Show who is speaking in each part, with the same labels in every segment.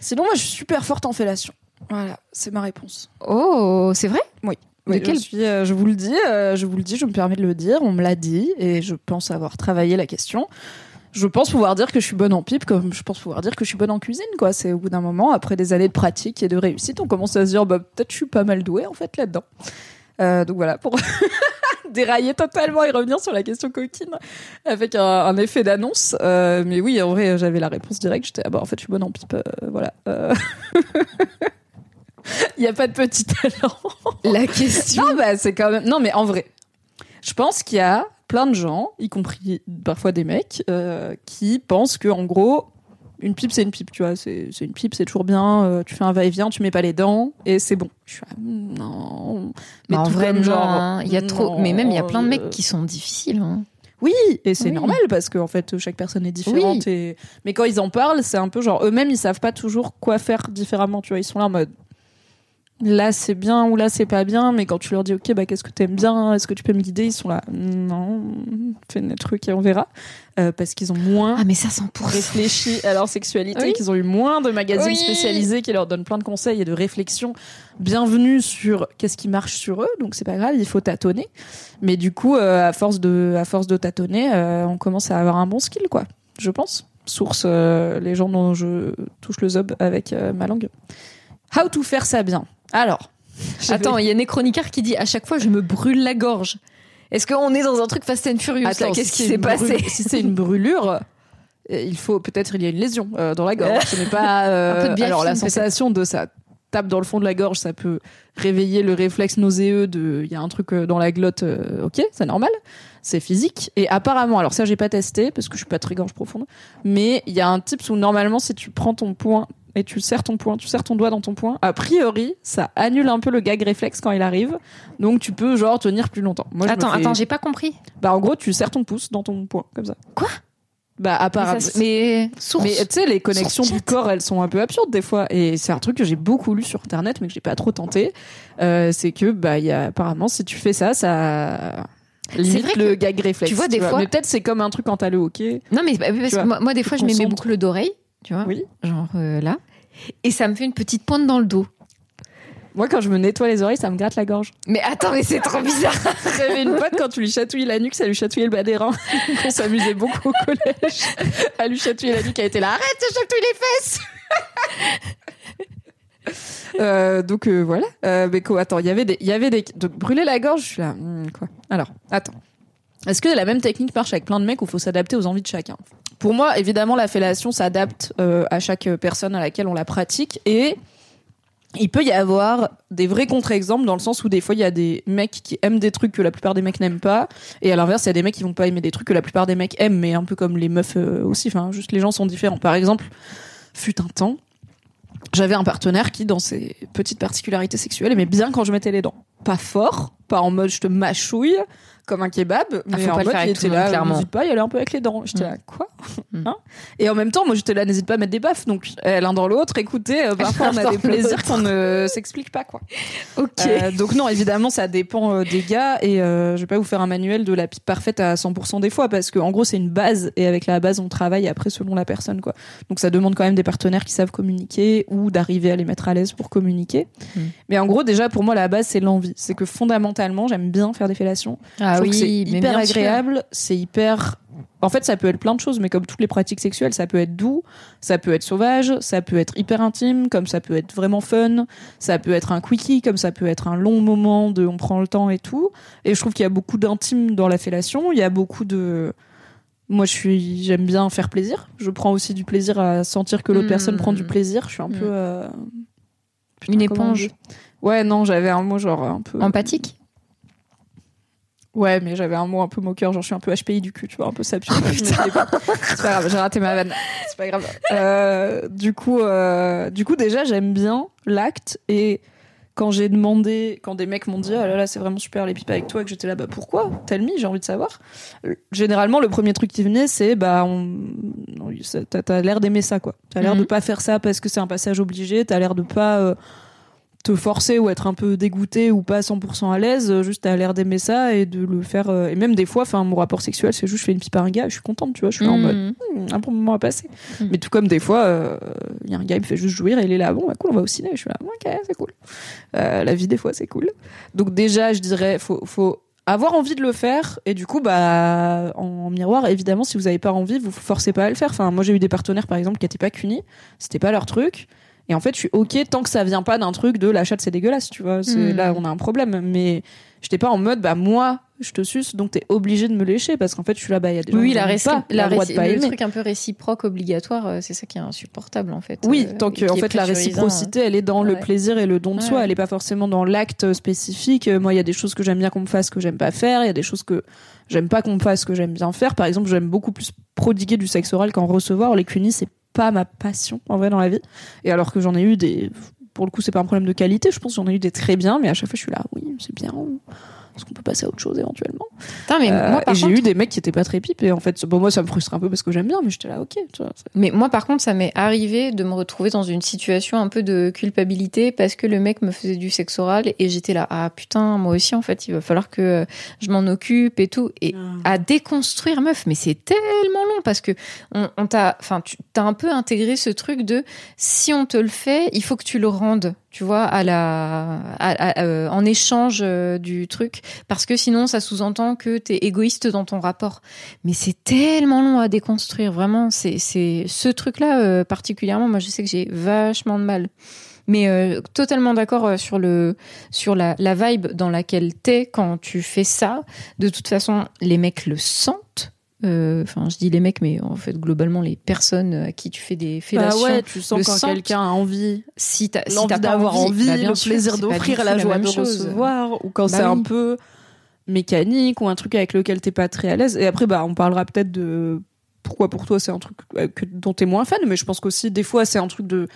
Speaker 1: Sinon, moi, je suis super forte en fellation. Voilà, c'est ma réponse.
Speaker 2: Oh, c'est vrai?
Speaker 1: Oui.
Speaker 2: De
Speaker 1: Oui,
Speaker 2: quel-
Speaker 1: je, suis, euh, je vous le dis, euh, je vous le dis, je me permets de le dire, on me l'a dit et je pense avoir travaillé la question. Je pense pouvoir dire que je suis bonne en pipe, comme je pense pouvoir dire que je suis bonne en cuisine, quoi. C'est au bout d'un moment, après des années de pratique et de réussite, on commence à se dire, bah, peut-être je suis pas mal douée, en fait, là-dedans. Euh, donc voilà, pour dérailler totalement et revenir sur la question coquine avec un, un effet d'annonce. Euh, mais oui, en vrai, j'avais la réponse directe. J'étais, ah bah, en fait, je suis bonne en pipe, euh, voilà. Euh, Il n'y a pas de petit talent.
Speaker 2: La question.
Speaker 1: Non, bah, c'est quand même. Non, mais en vrai, je pense qu'il y a plein de gens, y compris parfois des mecs, euh, qui pensent que en gros, une pipe c'est une pipe, tu vois. C'est c'est une pipe, c'est toujours bien. euh, tu fais un va-et-vient, tu mets pas les dents et c'est bon. Je suis là, non.
Speaker 2: Mais en vrai, non,
Speaker 1: genre,
Speaker 2: hein. il y a trop.
Speaker 1: non,
Speaker 2: Mais même, il y a plein de
Speaker 1: euh,
Speaker 2: mecs qui sont difficiles. hein.
Speaker 1: Oui, et c'est
Speaker 2: Oui.
Speaker 1: normal parce qu'en fait chaque personne est différente.
Speaker 2: Oui.
Speaker 1: Et... Mais quand ils en parlent, c'est un peu genre eux-mêmes ils savent pas toujours quoi faire différemment. Tu vois, ils sont là en mode là c'est bien ou là c'est pas bien. Mais quand tu leur dis ok bah qu'est-ce que t'aimes bien, est-ce que tu peux me guider, ils sont là non, fais des trucs et on verra Euh, parce qu'ils ont moins
Speaker 2: Ah, mais ça, 100%.
Speaker 1: réfléchi à leur sexualité,
Speaker 2: Oui.
Speaker 1: qu'ils ont eu moins de magazines
Speaker 2: Oui.
Speaker 1: spécialisés qui leur donnent plein de conseils et de réflexions bienvenue sur qu'est-ce qui marche sur eux. Donc c'est pas grave, il faut tâtonner. Mais du coup, euh, à force de, à force de tâtonner, euh, on commence à avoir un bon skill, quoi. Je pense. Source, les gens dont je touche le zob avec ma langue. How to faire ça bien. Alors.
Speaker 2: Attends, il y a Necronicar qui dit à chaque fois, je me brûle la gorge. Est-ce qu'on est dans un truc Fast and Furious
Speaker 1: Attends,
Speaker 2: Qu'est-ce
Speaker 1: si
Speaker 2: qui s'est passé
Speaker 1: Si c'est une brûlure, euh, il faut peut-être il y a une lésion euh, dans la gorge. Ce n'est pas. euh,
Speaker 2: Un peu de biafine,
Speaker 1: alors la sensation de ça tape dans le fond de la gorge, ça peut réveiller le réflexe nauséeux de il y a un truc euh, dans la glotte. euh, ok, c'est normal, c'est physique. Et apparemment, alors ça j'ai pas testé parce que je suis pas très gorge profonde, mais il y a un type où normalement si tu prends ton poing et tu serres ton poing, tu serres ton doigt dans ton poing, a priori, ça annule un peu le gag réflexe quand il arrive. Donc tu peux genre tenir plus longtemps. Moi, je me
Speaker 2: Attends,
Speaker 1: fais-
Speaker 2: attends, j'ai pas compris.
Speaker 1: bah en gros, tu serres ton pouce dans ton poing comme ça.
Speaker 2: Quoi?
Speaker 1: Bah apparemment.
Speaker 2: Mais, ça, mais
Speaker 1: tu sais, les connexions du corps, elles sont un peu absurdes des fois. Et c'est un truc que j'ai beaucoup lu sur internet, mais que j'ai pas trop tenté. Euh, c'est que bah il y a apparemment si tu fais ça, ça limite
Speaker 2: vrai
Speaker 1: le gag réflexe.
Speaker 2: tu vois, des fois-
Speaker 1: Mais peut-être c'est comme un truc quand t'as le hockey.
Speaker 2: Non, mais bah, parce que moi, moi, des fois, je mets mes boucles d'oreilles, tu vois,
Speaker 1: Oui.
Speaker 2: genre euh, là, et ça me fait une petite pointe dans le dos.
Speaker 1: Moi, quand je me nettoie les oreilles, ça me gratte la gorge.
Speaker 2: Mais attends, mais c'est trop bizarre.
Speaker 1: J'avais une pote quand tu lui chatouilles la nuque, ça lui chatouillait le bas des reins. On s'amusait beaucoup au collège à lui chatouiller la nuque. Elle était là, arrête de chatouiller les fesses. Euh, donc euh, voilà. Euh, mais quoi, attends, il y avait des, il y avait des, donc brûler la gorge. Je suis là, hmm, quoi. Alors, attends. Est-ce que la même technique marche avec plein de mecs ou faut s'adapter aux envies de chacun Pour moi, évidemment, la fellation s'adapte euh, à chaque personne à laquelle on la pratique et il peut y avoir des vrais contre-exemples dans le sens où des fois il y a des mecs qui aiment des trucs que la plupart des mecs n'aiment pas et à l'inverse il y a des mecs qui vont pas aimer des trucs que la plupart des mecs aiment mais un peu comme les meufs euh, aussi. Enfin juste les gens sont différents. Par exemple fut un temps j'avais un partenaire qui dans ses petites particularités sexuelles aimait bien quand je mettais les dents. Pas fort pas en mode je te mâchouille comme un kebab mais
Speaker 2: Ah,
Speaker 1: en mode il était là n'hésite pas il aller un peu avec les dents j'étais
Speaker 2: Mm.
Speaker 1: là quoi
Speaker 2: Mm.
Speaker 1: Hein et en même temps moi j'étais là n'hésite pas à mettre des baffes donc euh, l'un dans l'autre écoutez euh, parfois on a des plaisirs qu'on ne s'explique pas quoi
Speaker 2: ok.
Speaker 1: euh, donc non, évidemment, ça dépend euh, des gars et euh, je vais pas vous faire un manuel de la pipe parfaite à 100% des fois parce que en gros c'est une base et avec la base on travaille après selon la personne quoi. Donc ça demande quand même des partenaires qui savent communiquer ou d'arriver à les mettre à l'aise pour communiquer.
Speaker 2: Mm.
Speaker 1: Mais en gros déjà pour moi la base c'est l'envie, c'est que fondamentalement j'aime bien faire des fellations.
Speaker 2: ah
Speaker 1: Je trouve
Speaker 2: oui,
Speaker 1: que c'est hyper agréable, c'est hyper. En fait, ça peut être plein de choses, mais comme toutes les pratiques sexuelles, ça peut être doux, ça peut être sauvage, ça peut être hyper intime, comme ça peut être vraiment fun, ça peut être un quickie, comme ça peut être un long moment de on prend le temps et tout. Et je trouve qu'il y a beaucoup d'intime dans la fellation, il y a beaucoup de. Moi, je suis, j'aime bien faire plaisir. Je prends aussi du plaisir à sentir que l'autre personne prend du plaisir. Je suis un
Speaker 2: Mm.
Speaker 1: peu. euh, putain,
Speaker 2: Une éponge.
Speaker 1: Ouais, non, j'avais un mot genre un peu.
Speaker 2: Empathique?
Speaker 1: Ouais, mais j'avais un mot un peu moqueur, genre je suis un peu HPI du cul, tu vois, un peu sapio.
Speaker 2: Oh,
Speaker 1: c'est pas grave, j'ai raté ma vanne. C'est pas grave. Euh, du coup, euh, du coup, déjà, j'aime bien l'acte et quand j'ai demandé, quand des mecs m'ont dit, oh là là, c'est vraiment super les pipes avec toi, que j'étais là, bah pourquoi? Tell me, j'ai envie de savoir. Euh, Généralement, le premier truc qui venait, c'est, bah, on... t'as l'air d'aimer ça, quoi. T'as l'air
Speaker 2: Mhm.
Speaker 1: de pas faire ça parce que c'est un passage obligé, t'as l'air de pas euh, te forcer ou être un peu dégoûté ou pas 100% à l'aise, euh, juste t'as l'air d'aimer ça et de le faire. euh, Et même des fois, enfin, mon rapport sexuel, c'est juste, je fais une pipe à un gars, je suis contente, tu vois, je suis là en mode. Hmm, un bon moment à passer.
Speaker 2: Mm.
Speaker 1: Mais tout comme des fois, il y a un gars, il me fait juste jouir et il est là, bon, bah cool, on va au ciné. Je suis là, ok, c'est cool. Euh, la vie, des fois, c'est cool. Donc, déjà, je dirais, faut, faut avoir envie de le faire. Et du coup, bah, en miroir, évidemment, si vous n'avez pas envie, vous forcez pas à le faire. Enfin, moi, j'ai eu des partenaires, par exemple, qui n'étaient pas cunis. C'était pas leur truc. Et en fait, je suis ok tant que ça vient pas d'un truc de la chatte, c'est dégueulasse, tu vois. C'est,
Speaker 2: Mm.
Speaker 1: Là, on a un problème. Mais j'étais pas en mode, bah, moi, je te suce, donc t'es obligé de me lécher parce qu'en fait, je suis là, bah, il y a des gens
Speaker 2: Oui,
Speaker 1: qui
Speaker 2: la, réci-
Speaker 1: pas,
Speaker 2: la
Speaker 1: le droit de
Speaker 2: réci-
Speaker 1: pas
Speaker 2: le
Speaker 1: aimer.
Speaker 2: truc un peu réciproque obligatoire, euh, c'est ça qui est insupportable en fait.
Speaker 1: Oui,
Speaker 2: euh,
Speaker 1: tant que en fait la réciprocité, elle est dans le plaisir et le don de soi. Elle est pas forcément dans l'acte spécifique. Euh, Moi, il y a des choses que j'aime bien qu'on me fasse que j'aime pas faire. Il y a des choses que j'aime pas qu'on me fasse que j'aime bien faire. Par exemple, j'aime beaucoup plus prodiguer du sexe oral qu'en recevoir. Les cunis, c'est pas ma passion en vrai dans la vie. Et alors que j'en ai eu des, pour le coup, c'est pas un problème de qualité. Je pense j'en ai eu des très bien, mais à chaque fois, je suis là, oui, c'est bien. Est-ce qu'on peut passer à autre chose éventuellement
Speaker 2: Putain, mais
Speaker 1: Euh,
Speaker 2: moi par
Speaker 1: Et j'ai
Speaker 2: contre,
Speaker 1: eu des mecs qui étaient pas très pipes. Et en fait, bon, moi, ça me frustre un peu parce que j'aime bien, mais j'étais là, ok. Tu vois, c'est-
Speaker 2: mais moi par contre, ça m'est arrivé de me retrouver dans une situation un peu de culpabilité parce que le mec me faisait du sexe oral et j'étais là, ah putain, moi aussi en fait, il va falloir que euh, je m'en occupe et tout. Et à déconstruire meuf mais c'est tellement long parce que on, on t'a enfin tu t'as un peu intégré ce truc de si on te le fait il faut que tu le rendes tu vois à la euh, en échange euh, du truc parce que sinon ça sous-entend que t'es égoïste dans ton rapport mais c'est tellement long à déconstruire vraiment c'est c'est ce truc là particulièrement moi je sais que j'ai vachement de mal mais euh, totalement d'accord euh, sur le sur la, la vibe dans laquelle t'es quand tu fais ça. De toute façon, les mecs le sentent. Euh, Enfin, je dis les mecs, mais en fait, globalement, les personnes à qui tu fais des
Speaker 1: Bah
Speaker 2: fellations.
Speaker 1: ouais, tu sens quand quelqu'un a envie
Speaker 2: si t'as si pas
Speaker 1: d'avoir envie,
Speaker 2: bah, bien
Speaker 1: le
Speaker 2: sûr,
Speaker 1: plaisir d'offrir, la
Speaker 2: tout
Speaker 1: joie de
Speaker 2: chose.
Speaker 1: recevoir, ou quand
Speaker 2: Bah
Speaker 1: c'est un peu mécanique ou un truc avec lequel t'es pas très à l'aise. Et après, bah, on parlera peut-être de pourquoi pour toi c'est un truc euh, dont t'es moins fan, mais je pense qu'aussi des fois c'est un truc de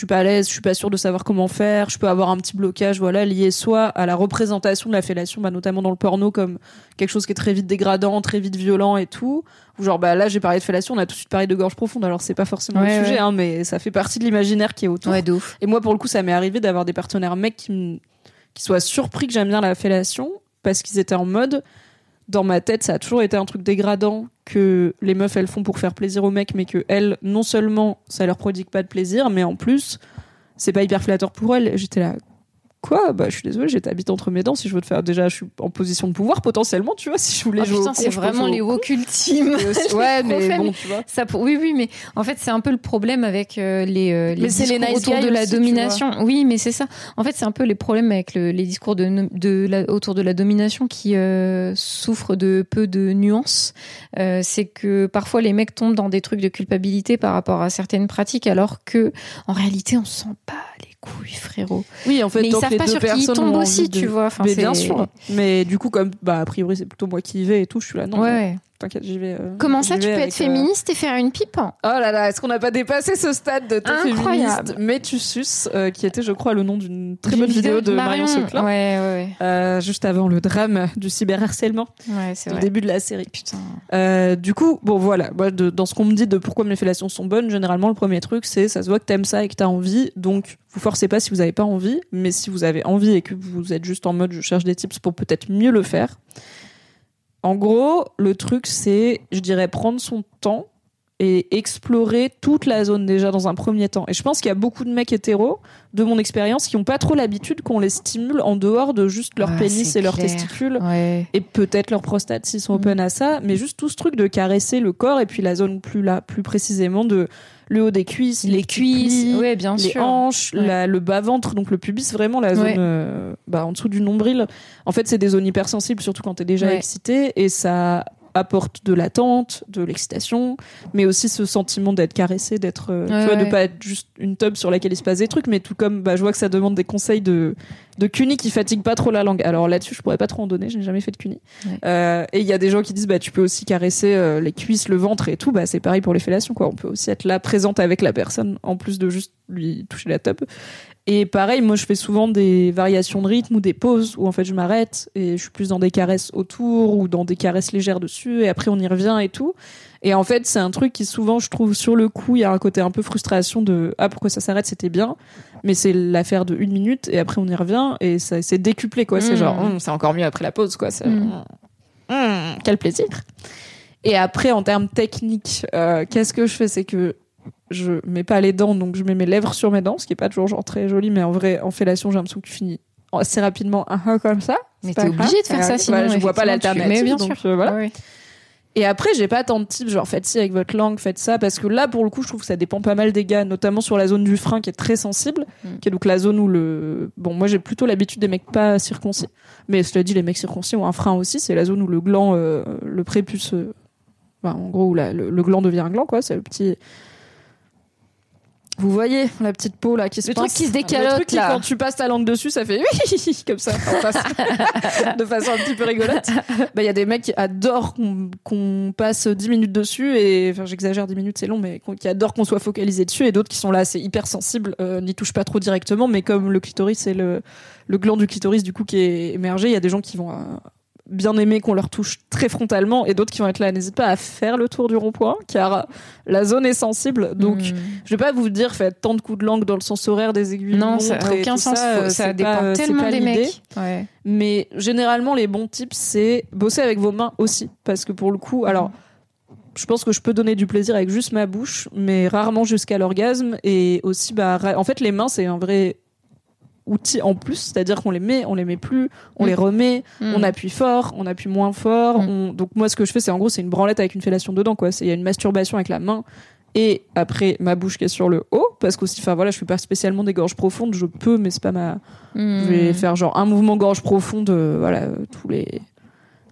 Speaker 1: je suis pas à l'aise, je suis pas sûre de savoir comment faire, je peux avoir un petit blocage, voilà, lié soit à la représentation de la fellation, bah, notamment dans le porno comme quelque chose qui est très vite dégradant, très vite violent et tout. Ou genre, bah là j'ai parlé de fellation, on a tout de suite parlé de gorge profonde, alors c'est pas forcément
Speaker 2: Ouais,
Speaker 1: le sujet,
Speaker 2: ouais.
Speaker 1: hein, mais ça fait partie de l'imaginaire qui est autour.
Speaker 2: Ouais, de ouf.
Speaker 1: Et moi, pour le coup, ça m'est arrivé d'avoir des partenaires mecs qui, qui soient surpris que j'aime bien la fellation parce qu'ils étaient en mode. Dans ma tête, ça a toujours été un truc dégradant que les meufs elles font pour faire plaisir aux mecs, mais que elles, non seulement ça leur prodigue pas de plaisir, mais en plus, c'est pas hyper flatteur pour elles. J'étais là, quoi? Bah, je suis désolée, j'ai ta bite entre mes dents. Si je veux te faire, déjà, je suis en position de pouvoir potentiellement, tu vois. Si je voulais
Speaker 2: Oh, putain, c'est vraiment les woke ultimes.
Speaker 1: Ouais, mais bon,
Speaker 2: faible.
Speaker 1: tu vois.
Speaker 2: Ça pour... Oui, oui, mais en fait, c'est un peu le problème avec euh, les, euh, les discours
Speaker 1: nice
Speaker 2: autour de la
Speaker 1: aussi,
Speaker 2: domination. Oui, mais c'est ça. En fait, c'est un peu les problèmes avec le- les discours de, de la- autour de la domination qui euh, souffrent de peu de nuances. C'est que parfois les mecs tombent dans des trucs de culpabilité par rapport à certaines pratiques, alors que en réalité, on se sent pas les couilles, frérot.
Speaker 1: Oui, en fait,
Speaker 2: mais ils savent pas sur qui ils tombent aussi,
Speaker 1: de-
Speaker 2: tu vois. Enfin,
Speaker 1: mais bien sûr. Mais du coup, comme bah a priori c'est plutôt moi qui y vais et tout, je suis là. Non,
Speaker 2: Ouais, ouais.
Speaker 1: T'inquiète, j'y vais. euh,
Speaker 2: Comment ça, tu peux être
Speaker 1: euh,
Speaker 2: féministe et faire une pipe
Speaker 1: Oh là là, est-ce qu'on n'a pas dépassé ce stade de t'es
Speaker 2: Incroyable.
Speaker 1: féministe Mais tu suces, euh, qui était, je crois, le nom d'une très bonne vidéo de Marion Seclin.
Speaker 2: Ouais, ouais,
Speaker 1: Euh, juste avant le drame du cyberharcèlement,
Speaker 2: ouais. Ouais, c'est
Speaker 1: le
Speaker 2: vrai.
Speaker 1: début de la série.
Speaker 2: Putain.
Speaker 1: Euh, du coup, bon voilà, moi, de- dans ce qu'on me dit de pourquoi mes fellations sont bonnes, généralement le premier truc c'est ça se voit que t'aimes ça et que t'as envie, donc vous forcez pas si vous avez pas envie, mais si vous avez envie et que vous êtes juste en mode je cherche des tips pour peut-être mieux le faire. En gros, le truc c'est, je dirais, prendre son temps et explorer toute la zone déjà dans un premier temps. Et je pense qu'il y a beaucoup de mecs hétéros, de mon expérience, qui ont pas trop l'habitude qu'on les stimule en dehors de juste leur
Speaker 2: Ah,
Speaker 1: pénis et leurs testicules
Speaker 2: Ouais.
Speaker 1: et peut-être leur prostate s'ils sont
Speaker 2: Mm.
Speaker 1: open à ça, mais juste tout ce truc de caresser le corps et puis la zone plus là, plus précisément de le haut des cuisses,
Speaker 2: Les cuisses,
Speaker 1: plis,
Speaker 2: ouais, bien
Speaker 1: les
Speaker 2: sûr.
Speaker 1: hanches,
Speaker 2: Ouais.
Speaker 1: la- le bas ventre, donc le pubis, vraiment la zone
Speaker 2: Ouais.
Speaker 1: euh, bah, en dessous du nombril. En fait, c'est des zones hypersensibles, surtout quand t'es déjà
Speaker 2: Ouais.
Speaker 1: excité, et ça apporte de l'attente, de l'excitation, mais aussi ce sentiment d'être caressé, d'être, euh,
Speaker 2: Ouais,
Speaker 1: tu vois, de pas être juste une tub sur laquelle il se passe des trucs, mais tout comme, bah, je vois que ça demande des conseils de, de cuni qui fatigue pas trop la langue. Alors là-dessus, je pourrais pas trop en donner, je n'ai jamais fait de.
Speaker 2: Ouais.
Speaker 1: Euh, et il y a des gens qui disent, bah, tu peux aussi caresser euh, les cuisses, le ventre et tout, bah, c'est pareil pour les fellations, quoi. On peut aussi être là, présente avec la personne, en plus de juste lui toucher la tub. Et pareil, moi je fais souvent des variations de rythme ou des pauses où en fait je m'arrête et je suis plus dans des caresses autour ou dans des caresses légères dessus et après on y revient et tout. Et en fait, c'est un truc qui souvent je trouve sur le coup, il y a un côté un peu frustration de ah pourquoi ça s'arrête, c'était bien, mais c'est l'affaire de une minute et après on y revient et ça c'est décuplé quoi. C'est
Speaker 2: Mm.
Speaker 1: genre Hum, c'est encore mieux après la pause quoi. C'est-
Speaker 2: Mm.
Speaker 1: Hum, quel plaisir. Et après en termes techniques, euh, qu'est-ce que je fais, c'est que je mets pas les dents, donc je mets mes lèvres sur mes dents, ce qui est pas toujours genre très joli, mais en vrai, en fellation, j'ai l'impression que tu finis assez rapidement un comme ça.
Speaker 2: Mais t'es obligé de faire ça sinon.
Speaker 1: voilà, je vois pas l'alternative.
Speaker 2: Bien
Speaker 1: donc,
Speaker 2: sûr.
Speaker 1: euh, voilà.
Speaker 2: Ouais.
Speaker 1: Et après, j'ai pas tant de types, genre faites ci avec votre langue, faites ça, parce que là, pour le coup, je trouve que ça dépend pas mal des gars, notamment sur la zone du frein qui est très sensible,
Speaker 2: Mm.
Speaker 1: qui est donc la zone où le. Bon, moi j'ai plutôt l'habitude des mecs pas circoncis, mais cela dit, les mecs circoncis ont un frein aussi, c'est la zone où le gland, euh, le prépuce. euh, enfin, en gros, où la- le, le gland devient un gland, quoi, c'est le petit. Vous voyez la petite peau là qui se
Speaker 2: Le truc
Speaker 1: pince
Speaker 2: qui se décalote,
Speaker 1: Le truc qui,
Speaker 2: là.
Speaker 1: quand tu passes ta langue dessus, ça fait oui comme ça, de façon un petit peu rigolote. Bah, il y a des mecs qui adorent qu'on passe 10 minutes dessus et enfin j'exagère 10 minutes c'est long mais qui adorent qu'on soit focalisé dessus et d'autres qui sont là c'est hyper sensible euh, n'y touchent pas trop directement mais comme le clitoris c'est le le gland du clitoris du coup qui est émergé il y a des gens qui vont euh, bien aimer qu'on leur touche très frontalement et d'autres qui vont être là n'hésite pas à faire le tour du rond-point car la zone est sensible donc
Speaker 2: Mm.
Speaker 1: je vais pas vous dire faites tant de coups de langue dans le sens horaire des aiguilles
Speaker 2: non, ça n'a aucun sens.
Speaker 1: ça, euh,
Speaker 2: Ça dépend
Speaker 1: pas-
Speaker 2: tellement
Speaker 1: pas
Speaker 2: des mecs. Ouais.
Speaker 1: Mais généralement, les bons tips, c'est bosser avec vos mains aussi. Parce que pour le coup, alors, je pense que je peux donner du plaisir avec juste ma bouche, mais rarement jusqu'à l'orgasme. Et aussi, bah, en fait, les mains, c'est un vrai outil en plus. C'est-à-dire qu'on les met, on les met plus, on
Speaker 2: Mm.
Speaker 1: les remet,
Speaker 2: Mm.
Speaker 1: on appuie fort, on appuie moins fort.
Speaker 2: Mm.
Speaker 1: on- Donc, moi, ce que je fais, c'est en gros, c'est une branlette avec une fellation dedans, quoi. C'est- Il y a une masturbation avec la main. Et après, ma bouche qui est sur le haut, parce qu'aussi, enfin voilà, je fais pas spécialement des gorges profondes, je peux, mais c'est pas ma,
Speaker 2: Mm.
Speaker 1: je vais faire genre un mouvement gorge profonde, euh, voilà, tous les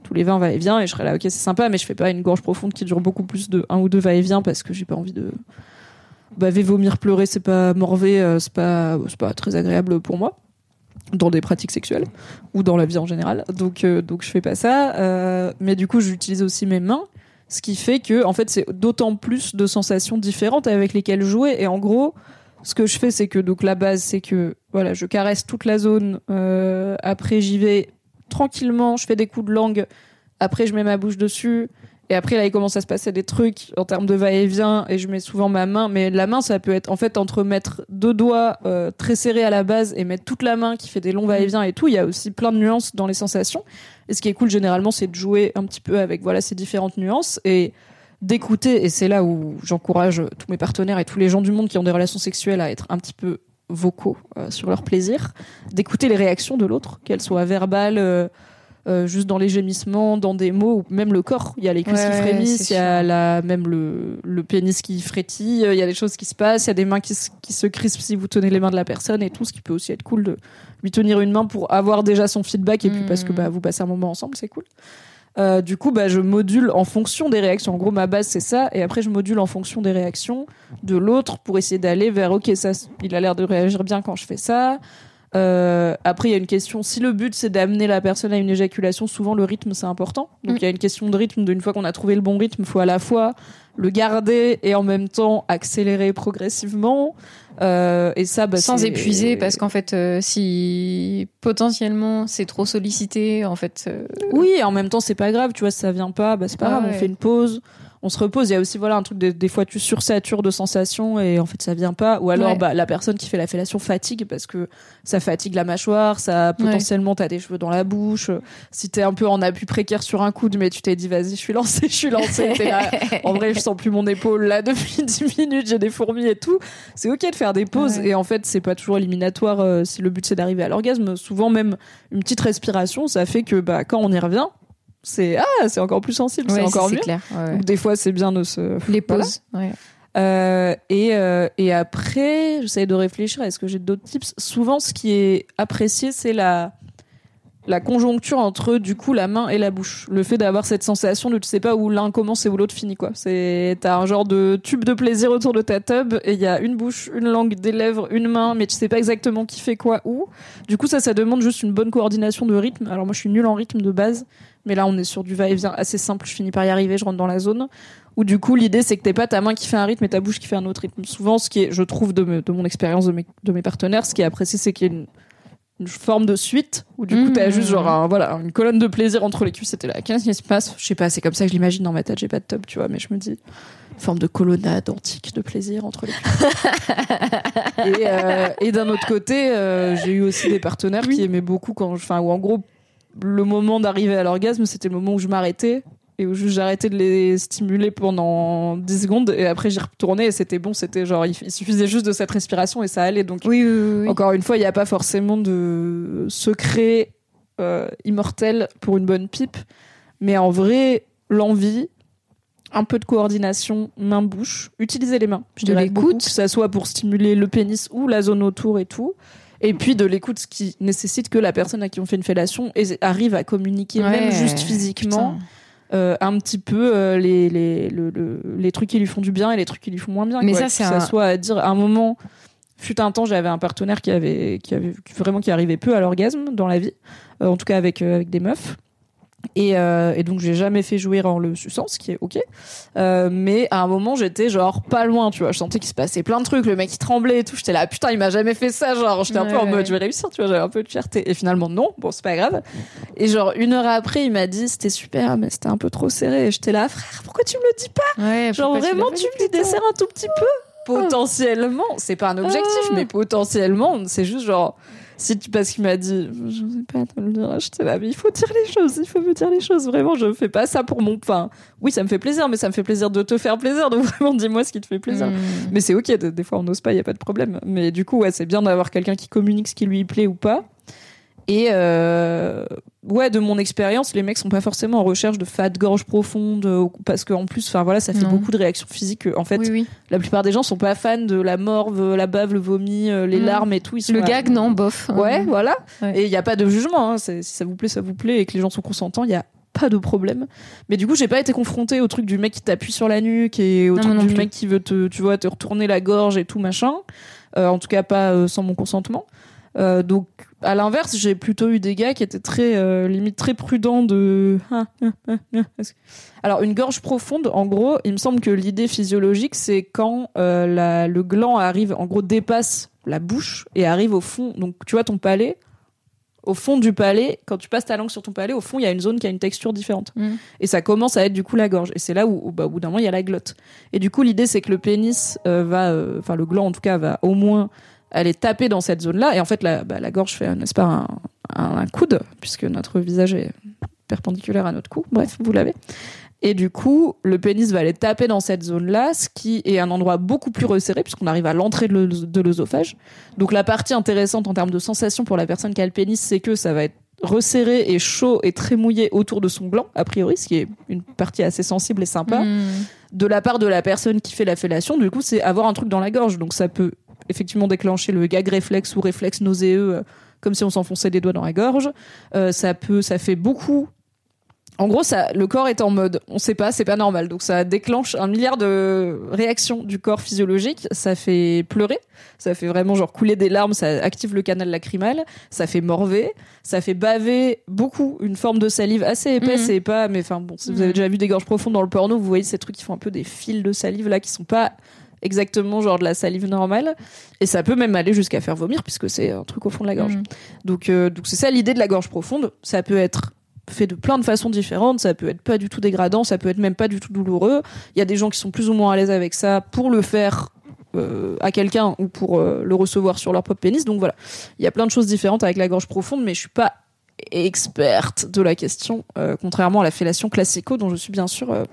Speaker 1: tous les 20 va-et-vient et je serai là, ok, c'est sympa, mais je fais pas une gorge profonde qui dure beaucoup plus de un ou deux va-et-vient parce que j'ai pas envie de baver, vomir, pleurer, c'est pas morvé, euh, c'est pas c'est pas très agréable pour moi dans des pratiques sexuelles ou dans la vie en général. Donc euh, donc je fais pas ça, euh, mais du coup j'utilise aussi mes mains. Ce qui fait que, en fait, c'est d'autant plus de sensations différentes avec lesquelles jouer. Et en gros, ce que je fais, c'est que donc la base, c'est que voilà, je caresse toute la zone. euh, après, j'y vais tranquillement. Je fais des coups de langue. Après, je mets ma bouche dessus. Et après, là, il commence à se passer des trucs en termes de va-et-vient. Et je mets souvent ma main. Mais la main, ça peut être en fait entre mettre deux doigts euh, très serrés à la base et mettre toute la main qui fait des longs va-et-vient et tout. Il y a aussi plein de nuances dans les sensations. Et ce qui est cool généralement, c'est de jouer un petit peu avec voilà ces différentes nuances et d'écouter. Et c'est là où j'encourage tous mes partenaires et tous les gens du monde qui ont des relations sexuelles à être un petit peu vocaux euh, sur leur plaisir, d'écouter les réactions de l'autre, qu'elles soient verbales, euh, euh, juste dans les gémissements, dans des mots, ou même le corps. Il y a les cuisses
Speaker 2: Ouais,
Speaker 1: qui frémissent, il y a la, même le, le pénis qui frétille, il y a des choses qui se passent, il y a des mains qui, se- qui se crispent si vous tenez les mains de la personne et tout, ce qui peut aussi être cool de lui tenir une main pour avoir déjà son feedback et puis parce que
Speaker 2: Mhm.
Speaker 1: bah, vous passez un moment ensemble, c'est cool. Euh, du coup, bah, je module en fonction des réactions. En gros, ma base, c'est ça. Et après, je module en fonction des réactions de l'autre pour essayer d'aller vers, OK, ça, il a l'air de réagir bien quand je fais ça. Euh, après, il y a une question. Si le but, c'est d'amener la personne à une éjaculation, souvent, le rythme, c'est important. Donc,
Speaker 2: Mm.
Speaker 1: il y a une question de rythme. D'une fois qu'on a trouvé le bon rythme, il faut à la fois le garder et en même temps accélérer progressivement. Euh, et ça, bah,
Speaker 2: sans épuiser parce qu'en fait euh, si potentiellement c'est trop sollicité en fait
Speaker 1: Oui, et en même temps, c'est pas grave, tu vois, si ça vient pas, bah, c'est pas
Speaker 2: Ah
Speaker 1: grave, on fait une pause, on se repose. Il y a aussi, voilà, un truc, de- des fois, tu sursatures de sensations et en fait, ça vient pas. Ou alors,
Speaker 2: Ouais.
Speaker 1: bah, la personne qui fait la fellation fatigue parce que ça fatigue la mâchoire, ça, potentiellement, t'as des cheveux dans la bouche. Si t'es un peu en appui précaire sur un coude, mais tu t'es dit, vas-y, je suis lancée, je suis là. En vrai, je sens plus mon épaule là depuis 10 minutes, j'ai des fourmis et tout. C'est ok de faire des pauses
Speaker 2: Ouais.
Speaker 1: et en fait, c'est pas toujours éliminatoire euh, si le but c'est d'arriver à l'orgasme. Souvent, même une petite respiration, ça fait que bah, quand on y revient, c'est ah, c'est encore plus sensible, c'est encore mieux.
Speaker 2: clair ouais, ouais.
Speaker 1: Donc, des fois, c'est bien de se.
Speaker 2: les pauses ouais.
Speaker 1: Euh, et, euh, et après, j'essaie de réfléchir. Est-ce que j'ai d'autres tips? Souvent, ce qui est apprécié, c'est la la conjoncture entre du coup la main et la bouche. Le fait d'avoir cette sensation de tu sais pas où l'un commence et où l'autre finit quoi. C'est t'as un genre de tube de plaisir autour de ta tub et il y a une bouche, une langue, des lèvres, une main, mais tu sais pas exactement qui fait quoi où. Du coup ça ça demande juste une bonne coordination de rythme. Alors moi je suis nulle en rythme de base, mais là on est sur du va-et-vient assez simple. Je finis par y arriver, je rentre dans la zone. Où du coup l'idée c'est que t'es pas ta main qui fait un rythme et ta bouche qui fait un autre rythme. Souvent ce qui est, je trouve de mon expérience de mes, de mes partenaires, ce qui est apprécié c'est qu'il y a une une forme de suite où du coup
Speaker 2: Mmh.
Speaker 1: t'as juste genre un- voilà une colonne de plaisir entre les cuisses c'était là qu'est-ce qui se passe? Je sais pas c'est comme ça que je l'imagine dans ma tête j'ai pas de top tu vois mais je me dis une forme de colonnade antique de plaisir entre les cuisses. Et, euh, et d'un autre côté euh, j'ai eu aussi des partenaires qui aimaient beaucoup quand je- enfin où en gros le moment d'arriver à l'orgasme c'était le moment où je m'arrêtais et où juste j'arrêtais de les stimuler pendant 10 secondes et après j'y retournais et c'était bon c'était genre il, suffisait juste de cette respiration et ça allait donc
Speaker 2: Oui, oui, oui.
Speaker 1: encore une fois, il n'y a pas forcément de secret euh, immortel pour une bonne pipe, mais en vrai, l'envie, un peu de coordination main-bouche, utiliser les mains. Je
Speaker 2: De l'écoute.
Speaker 1: que ça soit pour stimuler le pénis ou la zone autour et tout. Et puis de l'écoute, ce qui nécessite que la personne à qui on fait une fellation arrive à communiquer,
Speaker 2: Ouais,
Speaker 1: même juste physiquement,
Speaker 2: putain.
Speaker 1: Euh, un petit peu euh, les, les, le- le- les trucs qui lui font du bien et les trucs qui lui font moins bien.
Speaker 2: Mais
Speaker 1: quoi.
Speaker 2: ça,
Speaker 1: Que
Speaker 2: c'est
Speaker 1: ça soit à dire à un moment. Fut un temps, j'avais un partenaire qui avait, qui avait vraiment qui arrivait peu à l'orgasme dans la vie, euh, en tout cas avec avec des meufs. Et, euh, et donc j'ai jamais fait jouer en le suçant, ce qui est ok. Euh, mais à un moment j'étais genre pas loin, tu vois. Je sentais qu'il se passait plein de trucs, le mec il tremblait et tout. J'étais là putain il m'a jamais fait ça, genre j'étais un peu en mode
Speaker 2: ouais.
Speaker 1: je vais réussir, tu vois. J'avais un peu de fierté. Et finalement non, bon c'est pas grave. Et genre une heure après il m'a dit c'était super mais c'était un peu trop serré. Et j'étais là frère pourquoi tu me le dis pas?
Speaker 2: Ouais,
Speaker 1: Genre vraiment tu me dis desserre un tout petit peu? Potentiellement c'est pas un objectif
Speaker 2: Ah.
Speaker 1: mais potentiellement c'est juste genre si tu parce qu'il m'a dit je sais pas te le dire j'étais là mais il faut dire les choses il faut me dire les choses. Vraiment je fais pas ça pour mon enfin oui ça me fait plaisir mais ça me fait plaisir de te faire plaisir. Donc vraiment dis-moi ce qui te fait plaisir.
Speaker 2: Mm.
Speaker 1: mais c'est ok des, des fois on n'ose pas il y a pas de problème. Mais du coup ouais c'est bien d'avoir quelqu'un qui communique ce qui lui plaît ou pas et euh, ouais, de mon expérience, les mecs sont pas forcément en recherche de fat gorge profonde euh, parce qu'en plus, enfin voilà, ça fait
Speaker 2: Non.
Speaker 1: beaucoup de réactions physiques. En fait,
Speaker 2: Oui, oui.
Speaker 1: la plupart des gens sont pas fans de la morve, la bave, le vomi, euh, les
Speaker 2: Mm.
Speaker 1: larmes et tout. Ils sont
Speaker 2: Le
Speaker 1: là-
Speaker 2: gag, non, bof.
Speaker 1: Ouais, voilà.
Speaker 2: Ouais.
Speaker 1: Et il y a pas de jugement. Hein. Si ça vous plaît, ça vous plaît, et que les gens sont consentants, il y a pas de problème. Mais du coup, j'ai pas été confrontée au truc du mec qui t'appuie sur la nuque et au
Speaker 2: Non,
Speaker 1: truc
Speaker 2: non
Speaker 1: du mec qui veut te, tu vois, te retourner la gorge et tout machin. Euh, en tout cas, pas euh, sans mon consentement. Euh, donc, à l'inverse, j'ai plutôt eu des gars qui étaient très, euh, limite très prudents de. Alors, une gorge profonde, en gros, il me semble que l'idée physiologique, c'est quand euh, la- le gland arrive, en gros, dépasse la bouche et arrive au fond. Donc, tu vois, ton palais, au fond du palais, quand tu passes ta langue sur ton palais, au fond, il y a une zone qui a une texture différente.
Speaker 2: Mm.
Speaker 1: Et ça commence à être du coup la gorge. Et c'est là où, bah, au bout d'un moment, il y a la glotte. Et du coup, l'idée, c'est que le pénis euh, va, euh, enfin, le gland, en tout cas, va au moins aller taper dans cette zone-là. Et en fait, la, bah, la gorge fait, n'est-ce pas, un, un- un coude, puisque notre visage est perpendiculaire à notre cou. Bref, vous l'avez. Et du coup, le pénis va aller taper dans cette zone-là, ce qui est un endroit beaucoup plus resserré, puisqu'on arrive à l'entrée de l'œs- de l'œsophage. Donc la partie intéressante en termes de sensation pour la personne qui a le pénis, c'est que ça va être resserré et chaud et très mouillé autour de son gland, a priori, ce qui est une partie assez sensible et sympa.
Speaker 2: Mm.
Speaker 1: De la part de la personne qui fait la fellation, du coup, c'est avoir un truc dans la gorge. Donc ça peut effectivement déclencher le gag réflexe ou réflexe nauséeux, euh, comme si on s'enfonçait des doigts dans la gorge. Euh, ça peut, ça fait beaucoup. En gros, ça, le corps est en mode, on sait pas, c'est pas normal. Donc ça déclenche un milliard de réactions du corps physiologique. Ça fait pleurer, ça fait vraiment genre couler des larmes, ça active le canal lacrymal, ça fait morver, ça fait baver beaucoup, une forme de salive assez épaisse
Speaker 2: Mhm.
Speaker 1: et pas, mais enfin bon, si vous
Speaker 2: Mhm.
Speaker 1: avez déjà vu des gorges profondes dans le porno, vous voyez ces trucs qui font un peu des fils de salive là, qui sont pas exactement genre de la salive normale. Et ça peut même aller jusqu'à faire vomir puisque c'est un truc au fond de la gorge.
Speaker 2: Mm.
Speaker 1: Donc, euh, donc c'est ça l'idée de la gorge profonde. Ça peut être fait de plein de façons différentes. Ça peut être pas du tout dégradant, ça peut être même pas du tout douloureux. Il y a des gens qui sont plus ou moins à l'aise avec ça pour le faire euh, à quelqu'un ou pour euh, le recevoir sur leur propre pénis. Donc voilà, il y a plein de choses différentes avec la gorge profonde, mais je suis pas experte de la question, euh, contrairement à la fellation classico dont je suis bien sûr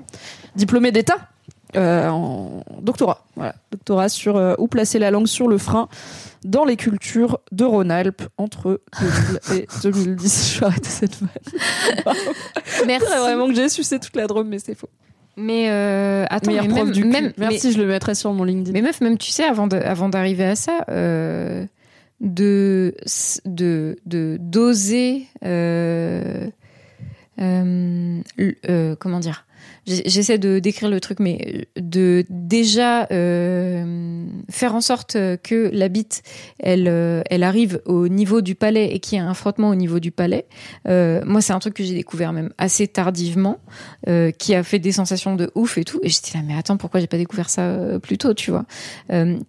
Speaker 1: diplômée d'État. Euh, en doctorat, voilà, doctorat sur euh, où placer la langue sur le frein dans les cultures de Rhône-Alpes entre 2000 et 2010. Je vais arrêter cette vanne.
Speaker 2: Merci.
Speaker 1: C'est vraiment que j'ai sucé toute la Drôme, mais c'est faux.
Speaker 2: Mais euh, attends, mais même,
Speaker 1: du
Speaker 2: même-
Speaker 1: Merci, je le mettrai sur mon LinkedIn.
Speaker 2: Mais, meuf, même tu sais, avant de- avant d'arriver à ça, euh, de de de d'oser comment dire j'essaie de décrire le truc, mais de déjà euh, faire en sorte que la bite, elle, euh, elle arrive au niveau du palais et qu'il y ait un frottement au niveau du palais. Euh, moi, c'est un truc que j'ai découvert même assez tardivement, euh, qui a fait des sensations de ouf et tout. Et j'étais là, mais attends, pourquoi j'ai pas découvert ça euh, plus tôt, tu vois?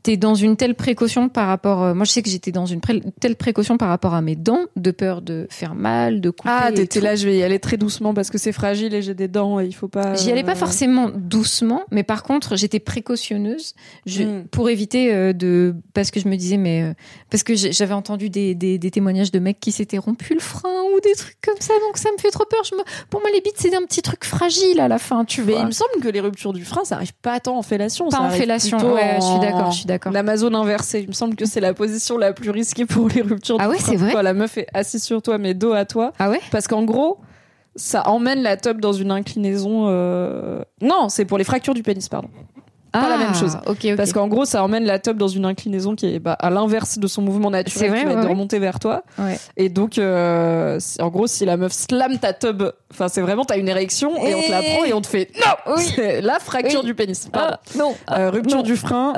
Speaker 2: T'es dans une telle précaution par rapport. moi, je sais que j'étais dans une telle précaution par rapport à mes dents, de peur de faire mal, de couper.
Speaker 1: Ah, t'étais là, je vais y aller très doucement parce que c'est fragile et j'ai des dents et il faut pas.
Speaker 2: J'y allais pas forcément doucement, mais par contre, j'étais précautionneuse je, mm. pour éviter euh, de. Parce que je me disais, mais. Euh, parce que j'avais entendu des, des, des, témoignages de mecs qui s'étaient rompus le frein ou des trucs comme ça, donc ça me fait trop peur. Je me, pour moi, les bites, c'est un petit truc fragile à la fin, tu vois.
Speaker 1: Mais il me semble que les ruptures du frein, ça arrive pas tant en fellation.
Speaker 2: Pas
Speaker 1: en
Speaker 2: fellation, ouais, je suis d'accord, je suis d'accord.
Speaker 1: L'Amazon inversée, il me semble que c'est la position la plus risquée pour les ruptures
Speaker 2: ah
Speaker 1: du
Speaker 2: ouais,
Speaker 1: frein.
Speaker 2: c'est vrai.
Speaker 1: la meuf est assise sur toi, mais dos à toi.
Speaker 2: Ah ouais
Speaker 1: Parce qu'en gros, ça emmène la top dans une inclinaison. Euh... Non, c'est pour les fractures du pénis, pardon.
Speaker 2: Ah,
Speaker 1: pas la même chose.
Speaker 2: ok.
Speaker 1: Parce qu'en gros, ça emmène la top dans une inclinaison qui est bah, à l'inverse de son mouvement naturel,
Speaker 2: vrai,
Speaker 1: qui va
Speaker 2: ouais,
Speaker 1: être de
Speaker 2: ouais.
Speaker 1: remonter vers toi.
Speaker 2: Ouais.
Speaker 1: Et donc, euh, en gros, si la meuf slam ta tub, enfin, c'est vraiment, t'as une érection et on te la prend et on te fait non,
Speaker 2: Oui.
Speaker 1: c'est la fracture
Speaker 2: Oui.
Speaker 1: du pénis. Pardon.
Speaker 2: Ah, non.
Speaker 1: Euh, rupture
Speaker 2: non.
Speaker 1: du frein,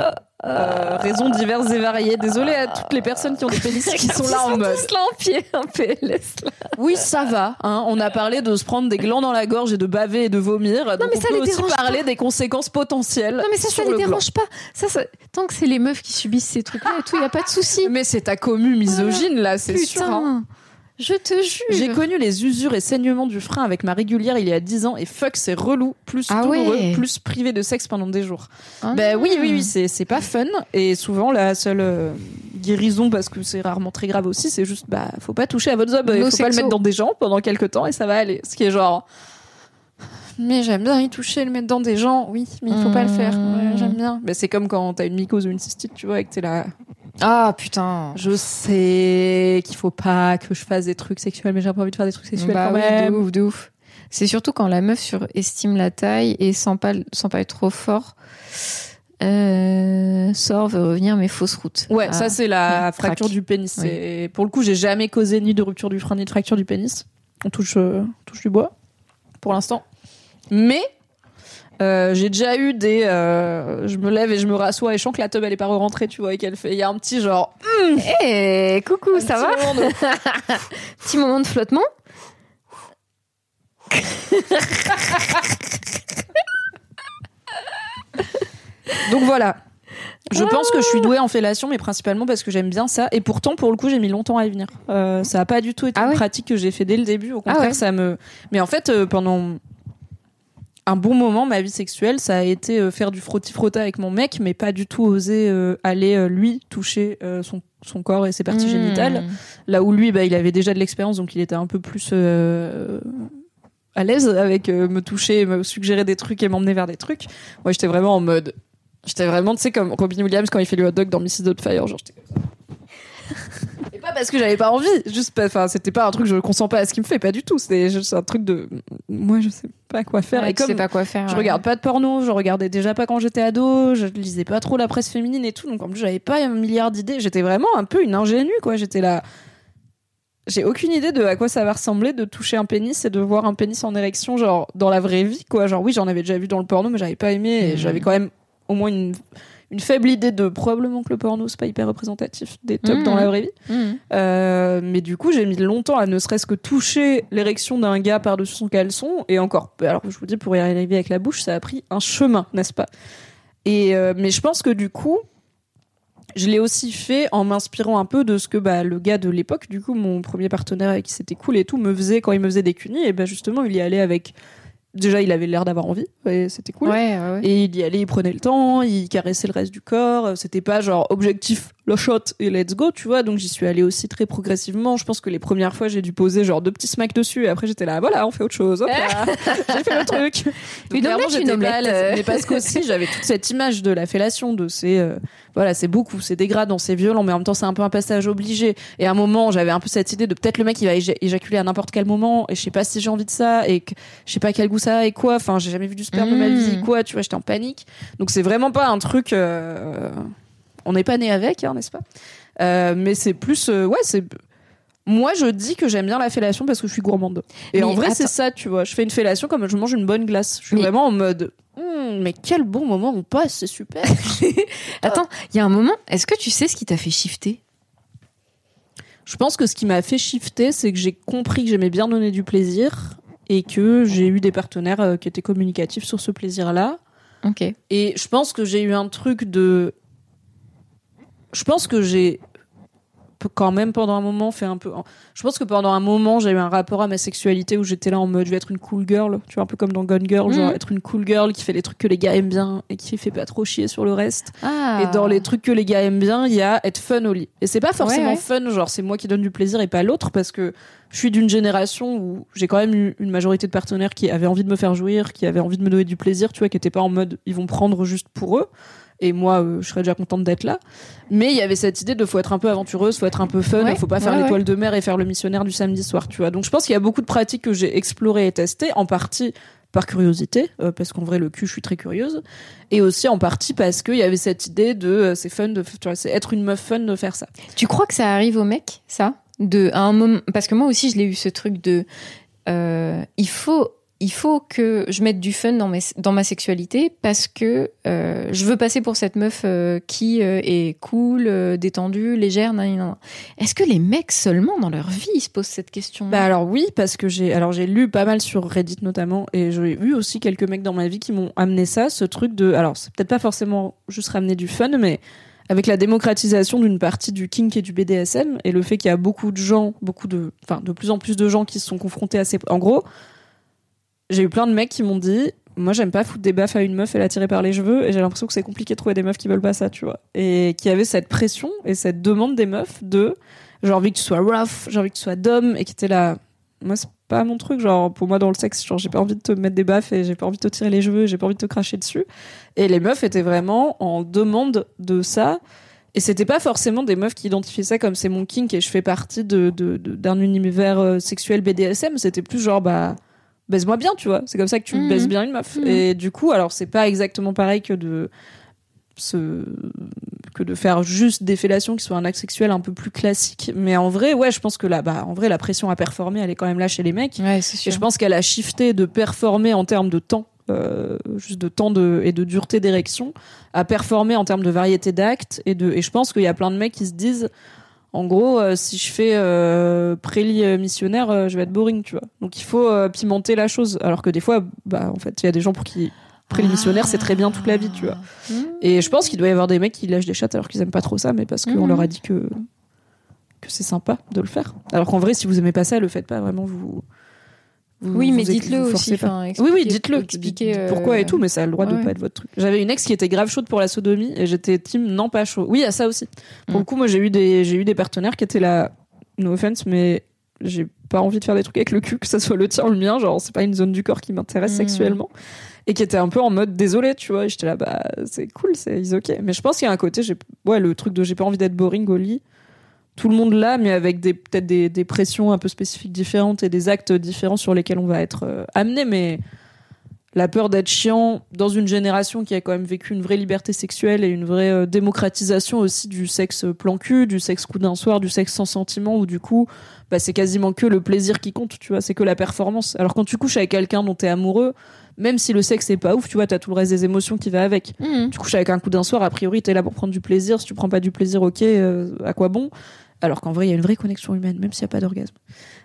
Speaker 1: euh, raisons diverses et variées. Désolée à toutes les personnes qui ont des pénis qui sont là en mode.
Speaker 2: tous là en pied, un PLS. Là.
Speaker 1: Oui, ça va. Hein. On a parlé de se prendre des glands dans la gorge et de baver et de vomir. Donc
Speaker 2: mais
Speaker 1: on
Speaker 2: ça
Speaker 1: peut
Speaker 2: les
Speaker 1: aussi
Speaker 2: dérange
Speaker 1: parler des conséquences potentielles.
Speaker 2: Non, mais ça, ça les dérange pas. Ça, ça, tant que c'est les meufs qui subissent ces trucs-là et tout, il y a pas de souci.
Speaker 1: Mais c'est ta commu misogyne là, c'est sûr. hein.
Speaker 2: Je te jure.
Speaker 1: J'ai connu les usures et saignements du frein avec ma régulière il y a 10 ans et fuck c'est relou, plus
Speaker 2: Ah
Speaker 1: douloureux,
Speaker 2: ouais.
Speaker 1: plus privé de sexe pendant des jours.
Speaker 2: Ah
Speaker 1: Ben oui oui oui c'est c'est pas fun et souvent la seule euh, guérison parce que c'est rarement très grave aussi c'est juste bah faut pas toucher à votre zob, il faut pas le
Speaker 2: sexo.
Speaker 1: mettre dans des gens pendant quelques temps et ça va aller. Ce qui est genre mais j'aime bien y toucher, le mettre dans des gens, oui, mais il faut pas le faire. Ouais, j'aime bien. Mais c'est comme quand t'as une mycose ou une cystite, tu vois, et que t'es là.
Speaker 2: Ah putain.
Speaker 1: Je sais qu'il faut pas que je fasse des trucs sexuels, mais j'ai pas envie de faire des trucs sexuels
Speaker 2: Bah
Speaker 1: quand
Speaker 2: oui,
Speaker 1: même.
Speaker 2: de ouf, de ouf. C'est surtout quand la meuf surestime la taille et sans pas, sans pas être trop fort. Euh, sort, veut revenir, mais fausse route.
Speaker 1: Ouais,
Speaker 2: Ah.
Speaker 1: ça c'est la
Speaker 2: Ouais,
Speaker 1: fracture du pénis.
Speaker 2: Oui.
Speaker 1: C'est- Pour le coup, j'ai jamais causé ni de rupture du frein ni de fracture du pénis. On touche, euh, on touche du bois pour l'instant. Mais euh, j'ai déjà eu des. euh, je me lève et je me rassois et je sens que la teub elle est pas rentrée, tu vois, et qu'elle fait. Il y a un petit genre.
Speaker 2: Eh, coucou,
Speaker 1: un
Speaker 2: ça
Speaker 1: petit
Speaker 2: va
Speaker 1: moment de-
Speaker 2: Petit moment de flottement
Speaker 1: Donc voilà. Je pense que je suis douée en fellation, mais principalement parce que j'aime bien ça. Et pourtant, pour le coup, j'ai mis longtemps à y venir. Euh, ça a pas du tout été
Speaker 2: Ah
Speaker 1: une pratique que j'ai fait dès le début. Au contraire,
Speaker 2: ouais.
Speaker 1: ça me. Mais en fait, euh, pendant un bon moment, ma vie sexuelle, ça a été euh, faire du frotti-frotta avec mon mec, mais pas du tout oser euh, aller euh, lui toucher euh, son, son corps et ses parties
Speaker 2: Mmh.
Speaker 1: génitales. Là où lui, bah, il avait déjà de l'expérience, donc il était un peu plus euh, à l'aise avec me toucher, me suggérer des trucs et m'emmener vers des trucs. Moi, j'étais vraiment en mode. J'étais vraiment, tu sais, comme Robin Williams quand il fait le hot dog dans Mrs. Doubtfire. Genre, j'étais comme ça. Parce que j'avais pas envie, juste enfin, c'était pas un truc, je consens pas à ce qu'il me fait, pas du tout. C'était juste un truc de. Moi, je sais pas quoi faire.
Speaker 2: Ouais,
Speaker 1: et
Speaker 2: tu
Speaker 1: comme
Speaker 2: sais pas quoi faire.
Speaker 1: je
Speaker 2: ouais.
Speaker 1: regarde pas de porno, je regardais déjà pas quand j'étais ado, je lisais pas trop la presse féminine et tout, donc en plus j'avais pas un milliard d'idées. J'étais vraiment un peu une ingénue, quoi. J'étais là. J'ai aucune idée de à quoi ça va ressembler de toucher un pénis et de voir un pénis en érection, genre dans la vraie vie, quoi. Genre oui, j'en avais déjà vu dans le porno, mais j'avais pas aimé et
Speaker 2: Mhm.
Speaker 1: j'avais quand même au moins une, une faible idée de probablement que le porno c'est pas hyper représentatif des tops dans la vraie vie.
Speaker 2: Mhm.
Speaker 1: Euh, mais du coup, j'ai mis longtemps à ne serait-ce que toucher l'érection d'un gars par-dessus son caleçon. Et encore, alors je vous dis, pour y arriver avec la bouche, ça a pris un chemin, n'est-ce pas? Et euh, Mais je pense que du coup, je l'ai aussi fait en m'inspirant un peu de ce que bah, le gars de l'époque, du coup, mon premier partenaire avec qui c'était cool et tout, me faisait quand il me faisait des cunis. Et ben justement, il y allait avec. Déjà, il avait l'air d'avoir envie, et c'était cool.
Speaker 2: Ouais, ouais, ouais.
Speaker 1: Et il y allait, il prenait le temps, il caressait le reste du corps. C'était pas genre objectif, le shot et let's go, tu vois. Donc j'y suis allée aussi très progressivement. Je pense que les premières fois, j'ai dû poser genre deux petits smacks dessus. Et après, j'étais là, voilà, on fait autre chose. Là, j'ai fait le truc. Donc,
Speaker 2: Une
Speaker 1: clairement,
Speaker 2: omelette, une
Speaker 1: j'étais pas à
Speaker 2: omelette,
Speaker 1: l'aise.
Speaker 2: euh.
Speaker 1: Mais parce qu'aussi, j'avais toute cette image de la fellation, de ces, euh, voilà, c'est beaucoup, c'est dégradant, c'est violent, mais en même temps, c'est un peu un passage obligé. Et à un moment, j'avais un peu cette idée de peut-être le mec, il va éja- éjaculer à n'importe quel moment. Et je sais pas si j'ai envie de ça. Et que je sais pas quel goût ça a et quoi. Enfin, j'ai jamais vu du sperme de ma
Speaker 2: Mm.
Speaker 1: vie, quoi. Tu vois, j'étais en panique. Donc c'est vraiment pas un truc. euh, On n'est pas né avec, hein, n'est-ce pas? Euh, mais c'est plus, euh, ouais, c'est. Moi, je dis que j'aime bien la fellation parce que je suis gourmande. Et
Speaker 2: Mais
Speaker 1: en vrai, c'est ça, tu vois. Je fais une fellation comme je mange une bonne glace. Je suis
Speaker 2: Mais-
Speaker 1: vraiment en mode, Hum, mais quel bon moment on passe, c'est super.
Speaker 2: Attends, il y a un moment, est-ce que tu sais ce qui t'a fait shifter?
Speaker 1: Je pense que ce qui m'a fait shifter, c'est que j'ai compris que j'aimais bien donner du plaisir et que j'ai eu des partenaires euh, qui étaient communicatifs sur ce plaisir-là.
Speaker 2: Ok.
Speaker 1: Et je pense que j'ai eu un truc de. Je pense que j'ai quand même pendant un moment fait un peu. Je pense que pendant un moment j'ai eu un rapport à ma sexualité où j'étais là en mode je vais être une cool girl, tu vois un peu comme dans Gone Girl, genre
Speaker 2: Mhm.
Speaker 1: être une cool girl qui fait les trucs que les gars aiment bien et qui fait pas trop chier sur le reste.
Speaker 2: Ah.
Speaker 1: Et dans les trucs que les gars aiment bien, il y a être fun au lit. Et c'est pas forcément
Speaker 2: Ouais, ouais.
Speaker 1: fun, genre c'est moi qui donne du plaisir et pas l'autre, parce que je suis d'une génération où j'ai quand même eu une majorité de partenaires qui avaient envie de me faire jouir, qui avaient envie de me donner du plaisir, tu vois, qui étaient pas en mode ils vont prendre juste pour eux. Et moi, euh, je serais déjà contente d'être là. Mais il y avait cette idée de faut être un peu aventureuse, faut être un peu fun,
Speaker 2: Ouais,
Speaker 1: faut pas faire
Speaker 2: ouais,
Speaker 1: l'étoile de mer et faire le missionnaire du samedi soir, tu vois. Donc je pense qu'il y a beaucoup de pratiques que j'ai explorées et testées, en partie par curiosité, euh, parce qu'en vrai le cul, je suis très curieuse, et aussi en partie parce qu'il y avait cette idée de euh, c'est fun de, tu vois, c'est être une meuf fun de faire ça.
Speaker 2: Tu crois que ça arrive aux mecs, ça? De à un moment, parce que moi aussi, je l'ai eu ce truc de, euh, il faut, il faut que je mette du fun dans ma sexualité parce que euh, je veux passer pour cette meuf euh, qui euh, est cool, détendue, légère. Est-ce que les mecs seulement dans leur vie se posent cette question?
Speaker 1: Bah alors oui, parce que j'ai alors j'ai lu pas mal sur Reddit notamment et j'ai eu aussi quelques mecs dans ma vie qui m'ont amené ça, ce truc de alors c'est peut-être pas forcément juste ramener du fun, mais avec la démocratisation d'une partie du kink et du BDSM et le fait qu'il y a beaucoup de gens, beaucoup de enfin de plus en plus de gens qui se sont confrontés à ces en gros, j'ai eu plein de mecs qui m'ont dit moi j'aime pas foutre des baffes à une meuf et la tirer par les cheveux et j'ai l'impression que c'est compliqué de trouver des meufs qui veulent pas ça, tu vois. Et qui avait cette pression et cette demande des meufs de j'ai envie que tu sois rough, j'ai envie que tu sois d'homme et qui était là moi c'est pas mon truc genre pour moi dans le sexe genre j'ai pas envie de te mettre des baffes et j'ai pas envie de te tirer les cheveux, j'ai pas envie de te cracher dessus. Et les meufs étaient vraiment en demande de ça. Et c'était pas forcément des meufs qui identifiaient ça comme c'est mon kink et je fais partie de- d'un univers euh, sexuel BDSM, c'était plus genre bah baise-moi bien, tu vois. C'est comme ça que tu
Speaker 2: Mhm.
Speaker 1: baises bien une meuf.
Speaker 2: Mhm.
Speaker 1: Et du coup, alors c'est pas exactement pareil que de que de faire juste des fellations qui soient un acte sexuel un peu plus classique. Mais en vrai, ouais, je pense que là, bah, en vrai, la pression à performer, elle est quand même là chez les mecs.
Speaker 2: Ouais,
Speaker 1: Et je pense qu'elle a shifté de performer en termes de temps, euh, juste de temps de, et de dureté d'érection, à performer en termes de variété d'actes. Et, de, et je pense qu'il y a plein de mecs qui se disent, en gros, euh, si je fais euh, prélit euh, missionnaire, euh, je vais être boring, tu vois. Donc il faut pimenter la chose. Alors que des fois, bah, en fait, il y a des gens pour qui prélit missionnaire, c'est très bien toute la vie, tu vois.
Speaker 2: Mmh.
Speaker 1: Et je pense qu'il doit y avoir des mecs qui lâchent des chattes alors qu'ils aiment pas trop ça, mais parce qu'on
Speaker 2: Mhm.
Speaker 1: leur a dit que que c'est sympa de le faire. Alors qu'en vrai, si vous aimez pas ça, le faites pas vraiment. Vous. Vous-
Speaker 2: Oui, mais dites-le aussi. enfin,
Speaker 1: Oui, oui, dites-le.
Speaker 2: expliquez,
Speaker 1: Dites pourquoi et
Speaker 2: euh,
Speaker 1: tout, mais ça a le droit de
Speaker 2: ouais.
Speaker 1: pas être votre truc. J'avais une ex qui était grave chaude pour la sodomie et j'étais team non pas chaud. Oui, à ça aussi. Pour
Speaker 2: Mm.
Speaker 1: le coup, moi j'ai eu des j'ai eu des partenaires qui étaient là. No offense, mais j'ai pas envie de faire des trucs avec le cul, que ça soit le tien ou le mien. Genre, c'est pas une zone du corps qui m'intéresse
Speaker 2: Mm.
Speaker 1: sexuellement. Et qui était un peu en mode désolé, tu vois. Et j'étais là, bah, c'est cool, c'est ok. Mais je pense qu'il y a un côté, j'ai, ouais, le truc de j'ai pas envie d'être boring au lit. Tout le monde là, mais avec des, peut-être des, des pressions un peu spécifiques différentes et des actes différents sur lesquels on va être euh, amené. Mais la peur d'être chiant dans une génération qui a quand même vécu une vraie liberté sexuelle et une vraie euh, démocratisation aussi du sexe plan cul, du sexe coup d'un soir, du sexe sans sentiment, où du coup, bah, c'est quasiment que le plaisir qui compte, tu vois, c'est que la performance. Alors quand tu couches avec quelqu'un dont t'es amoureux, même si le sexe est pas ouf, tu vois, t'as tout le reste des émotions qui va avec.
Speaker 2: Mmh.
Speaker 1: Tu couches avec un coup d'un soir, a priori, t'es là pour prendre du plaisir. Si tu prends pas du plaisir, ok, euh, à quoi bon? Alors qu'en vrai, il y a une vraie connexion humaine, même s'il n'y a pas d'orgasme.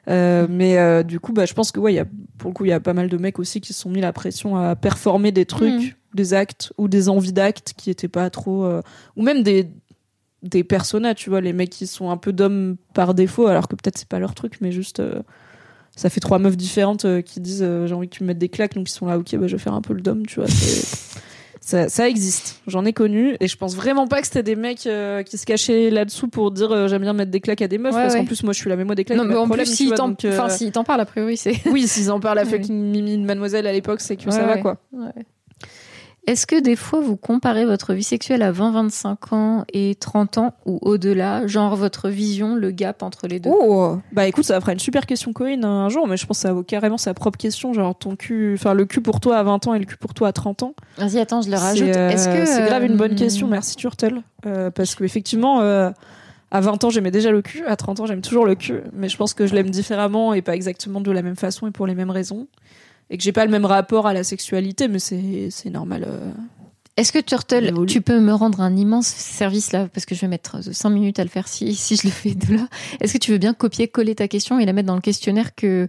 Speaker 1: Euh, mais euh, du coup, bah, je pense que ouais, y a, pour le coup, il y a pas mal de mecs aussi qui se sont mis la pression à performer des trucs,
Speaker 2: Mhm.
Speaker 1: des actes ou des envies d'actes qui étaient pas trop, euh, ou même des des personnages, tu vois, les mecs qui sont un peu d'hommes par défaut, alors que peut-être c'est pas leur truc, mais juste ça fait trois meufs différentes qui disent j'ai envie que tu me mettes des claques, donc ils sont là, ok, bah, je vais faire un peu le dom, tu vois. Ça, ça existe, j'en ai connu, et je pense vraiment pas que c'était des mecs euh, qui se cachaient là-dessous pour dire euh, j'aime bien mettre des claques à des meufs,
Speaker 2: Ouais,
Speaker 1: parce qu'en plus moi je suis la mémo des claques.
Speaker 2: Non, mais en
Speaker 1: problème,
Speaker 2: plus, s'ils t'en
Speaker 1: euh,
Speaker 2: s'ils t'en parlent, a priori, c'est.
Speaker 1: oui, s'ils en parlent à fucking Mimi de Mademoiselle à l'époque, c'est que ça va
Speaker 2: ouais. Est-ce que des fois vous comparez votre vie sexuelle à 20, 25 ans et 30 ans ou au-delà, genre votre vision, le gap entre les deux?
Speaker 1: Oh Bah écoute, ça fera une super question Corinne un jour, mais je pense que ça vaut carrément sa propre question, genre ton cul, enfin le cul pour toi à 20 ans et le cul pour toi à 30 ans.
Speaker 2: Vas-y, attends, je le rajoute.
Speaker 1: C'est euh,
Speaker 2: Est-ce que
Speaker 1: c'est grave une bonne
Speaker 2: euh,
Speaker 1: question, merci Turtle, Euh, parce que effectivement, euh, À 20 ans, j'aimais déjà le cul. À 30 ans, j'aime toujours le cul. Mais je pense que je l'aime différemment et pas exactement de la même façon et pour les mêmes raisons. Et que j'ai pas le même rapport à la sexualité, mais c'est normal. euh.
Speaker 2: Est-ce que Turtle, tu peux me rendre un immense service là Parce que je vais mettre 5 minutes à le faire si, si je le fais de là. Est-ce que tu veux bien copier-coller ta question et la mettre dans le questionnaire que,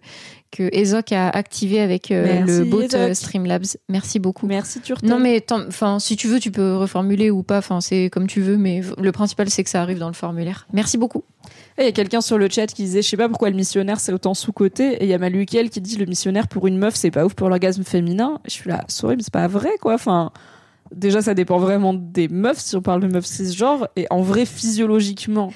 Speaker 2: que Ezoc a activé avec euh, le bot
Speaker 1: Ezoc.
Speaker 2: euh, Streamlabs Merci beaucoup.
Speaker 1: Merci, Turtle.
Speaker 2: Non mais enfin si tu veux tu peux reformuler ou pas enfin c'est comme tu veux mais le principal c'est que ça arrive dans le formulaire. Merci beaucoup.
Speaker 1: Et Il y a quelqu'un sur le chat qui disait, je sais pas pourquoi le missionnaire c'est autant sous-côté. Et il y a Maluquel qui dit, le missionnaire pour une meuf c'est pas ouf pour l'orgasme féminin. Je suis là, sorry, mais c'est pas vrai quoi. Enfin, déjà ça dépend vraiment des meufs si on parle de meufs cisgenres. Et en vrai, physiologiquement,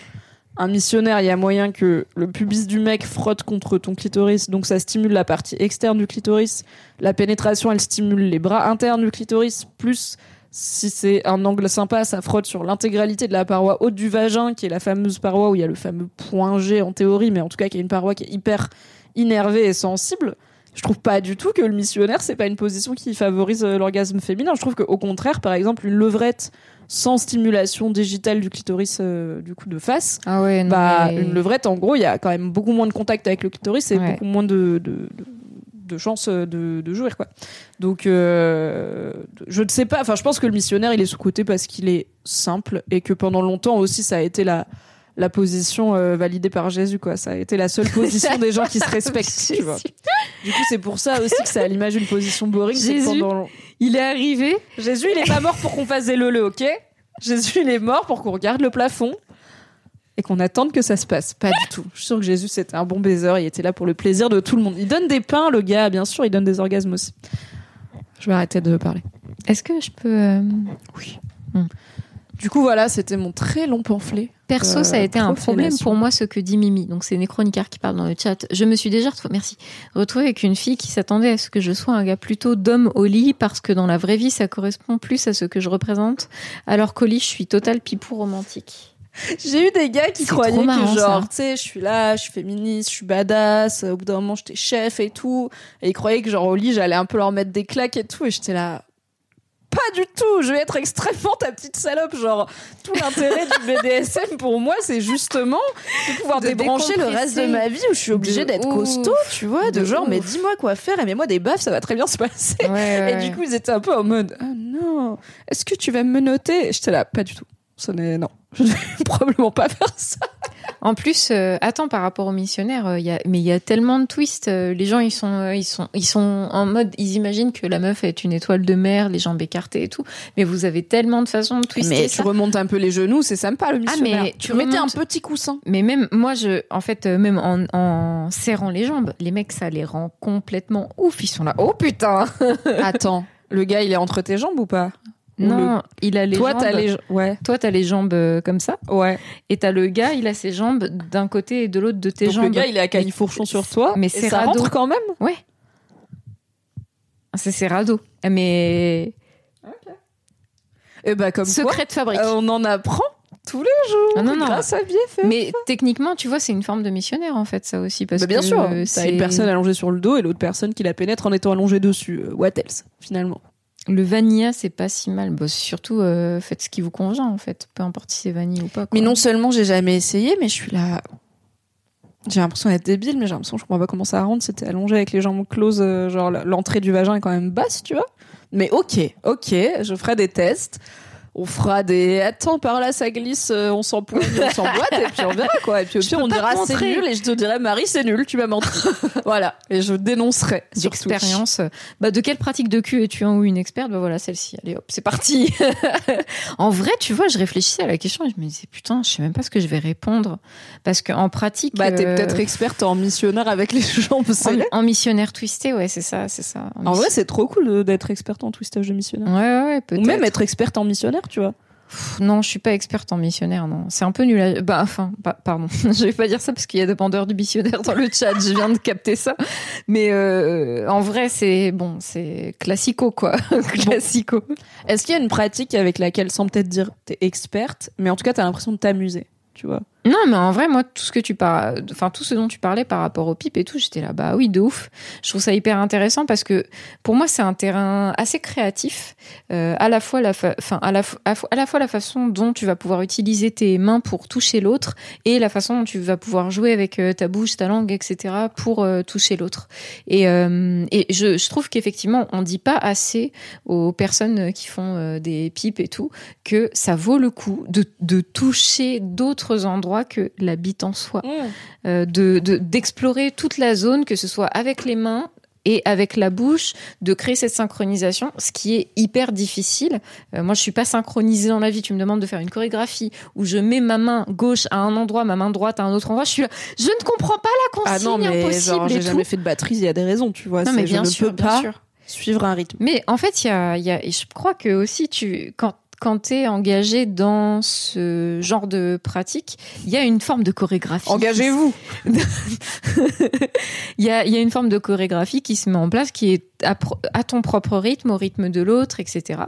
Speaker 1: un missionnaire, il y a moyen que le pubis du mec frotte contre ton clitoris, donc ça stimule la partie externe du clitoris. La pénétration, elle stimule les bras internes du clitoris, plus si c'est un angle sympa, ça frotte sur l'intégralité de la paroi haute du vagin, qui est la fameuse paroi où il y a le fameux point G en théorie, mais en tout cas qui est une paroi qui est hyper innervée et sensible. Je trouve pas du tout que le missionnaire, c'est pas une position qui favorise euh, l'orgasme féminin. Je trouve qu'au contraire, par exemple, une levrette sans stimulation digitale du clitoris euh, du coup de face,
Speaker 2: Ah ouais non,
Speaker 1: bah,
Speaker 2: mais-
Speaker 1: une levrette, en gros, il y a quand même beaucoup moins de contact avec le clitoris et
Speaker 2: Ouais.
Speaker 1: beaucoup moins de, de, de, de chances de, de jouir, quoi. Donc, euh, je ne sais pas. Enfin, je pense que le missionnaire, il est sous-côté parce qu'il est simple et que pendant longtemps aussi, ça a été la, la position euh, validée par Jésus, quoi. Ça a été la seule position des gens qui se respectent, tu vois. Du coup, c'est pour ça aussi que ça a l'image d'une position boring.
Speaker 2: Jésus.
Speaker 1: pendant-
Speaker 2: Il est arrivé.
Speaker 1: Jésus, il est pas mort pour qu'on fasse des le ok? Jésus, il est mort pour qu'on regarde le plafond et qu'on attende que ça se passe. Pas du tout. Je suis sûre que Jésus, c'était un bon baiser. Il était là pour le plaisir de tout le monde. Il donne des pains, le gars, bien sûr. Il donne des orgasmes aussi. Je vais arrêter de parler.
Speaker 2: Est-ce que je peux euh,
Speaker 1: Du coup, voilà, c'était mon très long pamphlet.
Speaker 2: Perso,
Speaker 1: Euh,
Speaker 2: ça a été un problème pour moi ce que dit Mimi. Donc c'est Néchronicar qui parle dans le chat. Je me suis déjà retrouvée, merci, retrouvée avec une fille qui s'attendait à ce que je sois un gars plutôt d'homme au lit parce que dans la vraie vie ça correspond plus à ce que je représente. Alors qu'au lit je suis total pipou romantique.
Speaker 1: J'ai eu des gars qui croyaient
Speaker 2: marrant,
Speaker 1: que genre, tu sais, je suis là, je suis féministe, je suis badass. Au bout d'un moment, j'étais chef et tout. Et ils croyaient que genre au lit, j'allais un peu leur mettre des claques et tout. Et j'étais là, pas du tout. Je vais être extrêmement ta petite salope. Genre, tout l'intérêt du BDSM pour moi, c'est justement de pouvoir
Speaker 2: De
Speaker 1: débrancher le reste de ma vie où je suis obligée d'être costaud, tu vois, de,
Speaker 2: De
Speaker 1: genre, mais dis-moi quoi faire et mets-moi des baffes, ça va très bien se passer.
Speaker 2: Ouais,
Speaker 1: Et du coup, ils étaient un peu en mode Ah non, est-ce que tu vas me noter? Et J'étais là, pas du tout. Ce n'est non, je ne vais probablement pas faire ça.
Speaker 2: En plus, euh, attends, par rapport aux missionnaires, euh, il y a, mais il y a tellement de twists. euh, les gens, ils sont, euh, ils sont, ils sont en mode, ils imaginent que la meuf est une étoile de mer, les jambes écartées et tout. Mais vous avez tellement de façons de twister
Speaker 1: Mais
Speaker 2: ça.
Speaker 1: tu remontes un peu les genoux, c'est sympa le
Speaker 2: Ah,
Speaker 1: missionnaire.
Speaker 2: mais
Speaker 1: tu
Speaker 2: tu
Speaker 1: mettais un petit coussin.
Speaker 2: Mais même moi, je, en fait, euh, même en, en serrant les jambes, les mecs, ça les rend complètement ouf. Ils sont là. Oh putain
Speaker 1: Attends, le gars, il est entre tes jambes ou pas?
Speaker 2: Non, il a les
Speaker 1: Toi,
Speaker 2: jambes.
Speaker 1: t'as les ouais,
Speaker 2: Toi, t'as les jambes euh, comme ça,
Speaker 1: ouais.
Speaker 2: et t'as le gars, il a ses jambes d'un côté et de l'autre de tes
Speaker 1: Donc
Speaker 2: jambes.
Speaker 1: le gars, il est à califourchon sur toi,
Speaker 2: Mais c'est
Speaker 1: ça rentre quand même?
Speaker 2: Ouais. C'est radeau. Mais
Speaker 1: Et bah comme
Speaker 2: secret de fabrique.
Speaker 1: euh, on en apprend tous les jours.
Speaker 2: Ah non, non.
Speaker 1: grâce à BFF.
Speaker 2: Mais techniquement, tu vois, c'est une forme de missionnaire en fait, ça aussi, parce
Speaker 1: Bah, bien
Speaker 2: que
Speaker 1: sûr, t'as
Speaker 2: c'est
Speaker 1: une personne allongée sur le dos et l'autre personne qui la pénètre en étant allongée dessus. Euh, What else, finalement?
Speaker 2: Le vanilla, c'est pas si mal. Bon, surtout, euh, faites ce qui vous convient en fait, peu importe si c'est vanille ou pas.
Speaker 1: Mais non seulement j'ai jamais essayé, mais je suis là. J'ai l'impression d'être débile, mais j'ai l'impression que je comprends pas comment ça rentre. C'était allongé avec les jambes closes, euh, genre l'entrée du vagin est quand même basse, tu vois. Mais ok, ok, je ferai des tests. On fera des. Attends, par là ça glisse, euh, on s'empoigne, on s'emboîte, et puis on verra quoi. Et puis au pire, on dira c'est nul, et je te dirai Marie, c'est nul, tu m'as menti. voilà, et je dénoncerai.
Speaker 2: d'expérience. Bah, de quelle pratique de cul es-tu un ou une experte? Bah voilà, celle-ci. Allez hop, c'est parti. en vrai, tu vois, je réfléchissais à la question et je me disais putain, je sais même pas ce que je vais répondre parce qu'en pratique,
Speaker 1: Bah, t'es
Speaker 2: euh,
Speaker 1: peut-être experte en missionnaire avec les jambes
Speaker 2: en, en missionnaire twisté, ouais, c'est ça, c'est ça.
Speaker 1: En vrai, c'est trop cool d'être experte en twistage de missionnaire.
Speaker 2: ouais, ouais, ouais,
Speaker 1: Ou
Speaker 2: peut-être.
Speaker 1: même être experte en missionnaire, tu vois.
Speaker 2: Pff, Non, je suis pas experte en missionnaire, non. C'est un peu nul. À... Bah, enfin, pa- pardon. je vais pas dire ça parce qu'il y a des vendeurs du missionnaire dans le chat. Je viens de capter ça. Mais euh, en vrai, c'est bon, c'est classico quoi. classico.
Speaker 1: Est-ce qu'il y a une pratique avec laquelle, sans peut-être dire t'es experte, mais en tout cas t'as l'impression de t'amuser, tu vois?
Speaker 2: Non, mais en vrai, moi, tout ce que tu par... enfin tout ce dont tu parlais par rapport au pipe et tout, j'étais là, bah oui, de ouf. Je trouve ça hyper intéressant parce que pour moi, c'est un terrain assez créatif, euh, à la fois la, enfin à la, à la fois la façon dont tu vas pouvoir utiliser tes mains pour toucher l'autre et la façon dont tu vas pouvoir jouer avec euh, ta bouche, ta langue, etc. pour euh, toucher l'autre. Et, et je, trouve qu'effectivement, on dit pas assez aux personnes qui font des pipes et tout que ça vaut le coup de, de toucher d'autres endroits que la bite en soi, euh, de de- d'explorer toute la zone, que ce soit avec les mains et avec la bouche, de créer cette synchronisation, ce qui est hyper difficile. Euh, moi, je suis pas synchronisée dans la vie. Tu me demandes de faire une chorégraphie où je mets ma main gauche à un endroit, ma main droite à un autre endroit. Je suis là, je ne comprends pas la
Speaker 1: Ah
Speaker 2: consigne
Speaker 1: non, mais
Speaker 2: impossible
Speaker 1: j'ai jamais fait de batterie, il y a des raisons, tu vois.
Speaker 2: Non, mais
Speaker 1: je
Speaker 2: bien
Speaker 1: ne
Speaker 2: sûr,
Speaker 1: peux
Speaker 2: bien
Speaker 1: pas
Speaker 2: sûr.
Speaker 1: suivre un rythme.
Speaker 2: Mais en fait, il y a, il y a, et je crois que aussi, tu, quand, quand tu es engagé dans ce genre de pratique, il y a une forme de chorégraphie.
Speaker 1: Engagez-vous.
Speaker 2: Il y a, il y a une forme de chorégraphie qui se met en place, qui est à, ton propre rythme, au rythme de l'autre, etc.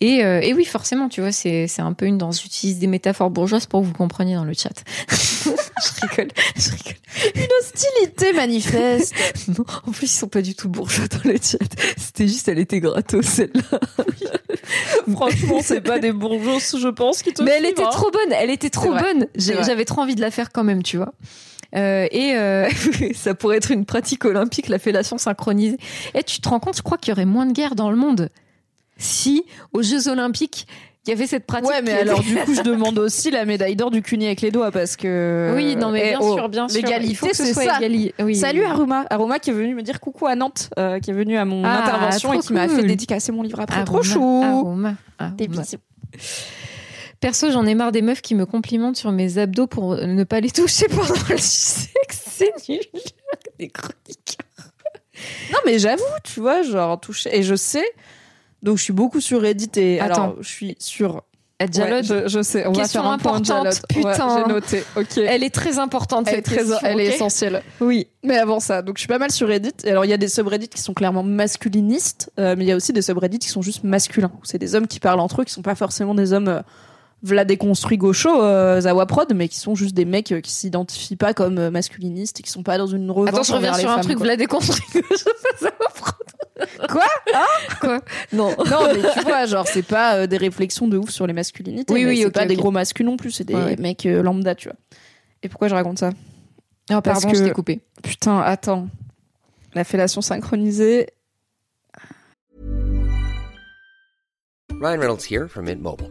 Speaker 2: Et, euh, et oui, forcément, tu vois, c'est un peu une danse. J'utilise des métaphores bourgeoises pour que vous compreniez dans le chat. je rigole, je rigole.
Speaker 1: Hostilité manifeste.
Speaker 2: Non, en plus, ils sont pas du tout bourgeois dans le chat. C'était juste, elle était gratos, celle-là.
Speaker 1: Franchement, c'est pas des bourgeois, je pense, qui te
Speaker 2: Mais elle
Speaker 1: suivent,
Speaker 2: était
Speaker 1: hein.
Speaker 2: trop bonne, elle était trop bonne. J'avais trop envie de la faire quand même, tu vois. Euh, et euh, ça pourrait être une pratique olympique, la fellation synchronisée. Et tu te rends compte, je crois qu'il y aurait moins de guerres dans le monde si aux Jeux Olympiques il y avait cette pratique.
Speaker 1: Ouais, mais
Speaker 2: qui
Speaker 1: alors
Speaker 2: était-
Speaker 1: du coup, je demande aussi la médaille d'or du cuni avec les doigts parce que.
Speaker 2: oui, non, mais
Speaker 1: Eh,
Speaker 2: bien
Speaker 1: oh,
Speaker 2: sûr, bien sûr.
Speaker 1: L'égalité,
Speaker 2: Il faut que ce
Speaker 1: c'est
Speaker 2: soit
Speaker 1: ça.
Speaker 2: égali- oui.
Speaker 1: Salut Aruma, Aruma qui est venu me dire coucou à Nantes, euh, qui est venu à mon
Speaker 2: Ah,
Speaker 1: intervention et qui m'a fait dédicacer mon livre après.
Speaker 2: Aroma,
Speaker 1: trop chou.
Speaker 2: aroma, aroma.
Speaker 1: Des bisous.
Speaker 2: Perso, j'en ai marre des meufs qui me complimentent sur mes abdos pour ne pas les toucher pendant le sexe. C'est nul. Des chroniques.
Speaker 1: Non, mais j'avoue, tu vois, genre toucher. Et je sais, donc je suis beaucoup sur Reddit et
Speaker 2: Attends.
Speaker 1: alors je suis sur. Ouais, je, je sais, on
Speaker 2: Question
Speaker 1: va faire un point
Speaker 2: importante.
Speaker 1: Ouais,
Speaker 2: putain.
Speaker 1: J'ai noté, ok.
Speaker 2: elle est très importante
Speaker 1: Elle est, très, elle est essentielle.
Speaker 2: Oui.
Speaker 1: Mais avant ça, donc je suis pas mal sur Reddit. Et alors il y a des subreddits qui sont clairement masculinistes, euh, mais il y a aussi des subreddits qui sont juste masculins. C'est des hommes qui parlent entre eux, qui sont pas forcément des hommes euh, v'là déconstruits gauchos, euh, Zawaprod, mais qui sont juste des mecs euh, qui s'identifient pas comme euh, masculinistes et qui sont pas dans une revanche
Speaker 2: Attends, je reviens sur un
Speaker 1: femmes,
Speaker 2: truc,
Speaker 1: quoi.
Speaker 2: vous la déconstruit.
Speaker 1: Quoi?
Speaker 2: Quoi? Non.
Speaker 1: Non, mais tu vois, genre c'est pas euh, des réflexions de ouf sur les masculinités.
Speaker 2: Oui,
Speaker 1: mais
Speaker 2: oui,
Speaker 1: c'est
Speaker 2: ok,
Speaker 1: pas des gros masculins non plus, c'est des
Speaker 2: Ouais, ouais.
Speaker 1: mecs euh, lambda, tu vois. Et pourquoi je raconte ça?
Speaker 2: Oh,
Speaker 1: Parce
Speaker 2: pardon,
Speaker 1: que-
Speaker 2: je t'ai coupé.
Speaker 1: Putain, attends. La fellation synchronisée,
Speaker 3: Ryan Reynolds here from Mint Mobile.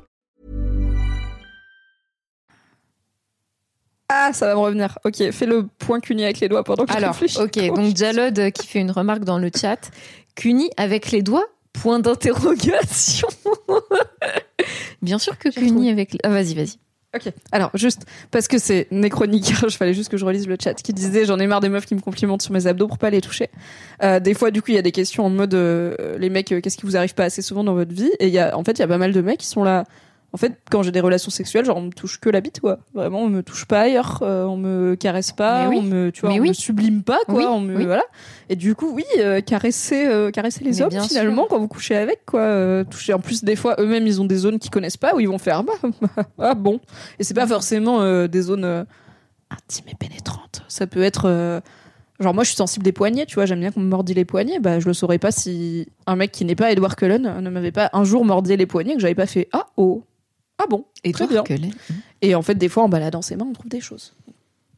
Speaker 1: Ah, ça va me revenir. Ok, fais le point cuni avec les doigts pendant que je
Speaker 2: Alors,
Speaker 1: réfléchis.
Speaker 2: ok, donc Jalod euh, qui fait une remarque dans le chat. Cuny avec les doigts Point d'interrogation. Bien sûr que Cuny avec. les- Ah, vas-y, vas-y.
Speaker 1: Ok. Alors, juste, parce que c'est Necronique, je fallait juste que je relise le chat qui disait j'en ai marre des meufs qui me complimentent sur mes abdos pour pas les toucher. Euh, des fois, du coup, il y a des questions en mode euh, les mecs, euh, qu'est-ce qui vous arrive pas assez souvent dans votre vie? Et il y a, en fait, il y a pas mal de mecs qui sont là. En fait, quand j'ai des relations sexuelles, genre on me touche que la bite, quoi. Vraiment, on me touche pas ailleurs, euh, on me caresse pas,
Speaker 2: oui.
Speaker 1: on me, tu vois, on
Speaker 2: oui.
Speaker 1: me sublime pas, quoi.
Speaker 2: Oui,
Speaker 1: on me, voilà. Et du coup, oui, euh, caresser, euh, caresser les
Speaker 2: Mais
Speaker 1: hommes finalement
Speaker 2: sûr.
Speaker 1: quand vous couchez avec, quoi. Euh, toucher. En plus, des fois, eux-mêmes, ils ont des zones qu'ils connaissent pas où ils vont faire, bah, ah bon. Et c'est pas forcément des zones intimes et pénétrantes. Ça peut être. Genre moi je suis sensible des poignets, tu vois, j'aime bien qu'on me mordit les poignets, bah je le saurais pas si un mec qui n'est pas Edward Cullen ne m'avait pas un jour mordi les poignets que j'avais pas fait ah oh ah bon
Speaker 2: Et
Speaker 1: très bien. Et en fait des fois en baladant ses mains on trouve des choses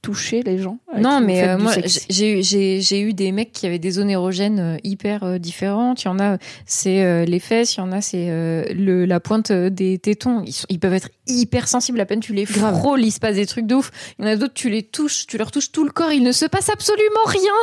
Speaker 1: toucher les gens
Speaker 2: Non, mais euh, moi, j'ai eu- des mecs qui avaient des zones érogènes euh, hyper euh, différentes. Il y en a, c'est les fesses. Il y en a, c'est la pointe des tétons. Ils, sont, ils peuvent être hyper sensibles. À peine tu les frôles, il se passe des trucs de ouf. Il y en a d'autres, tu les touches, tu leur touches tout le corps, il ne se passe absolument rien.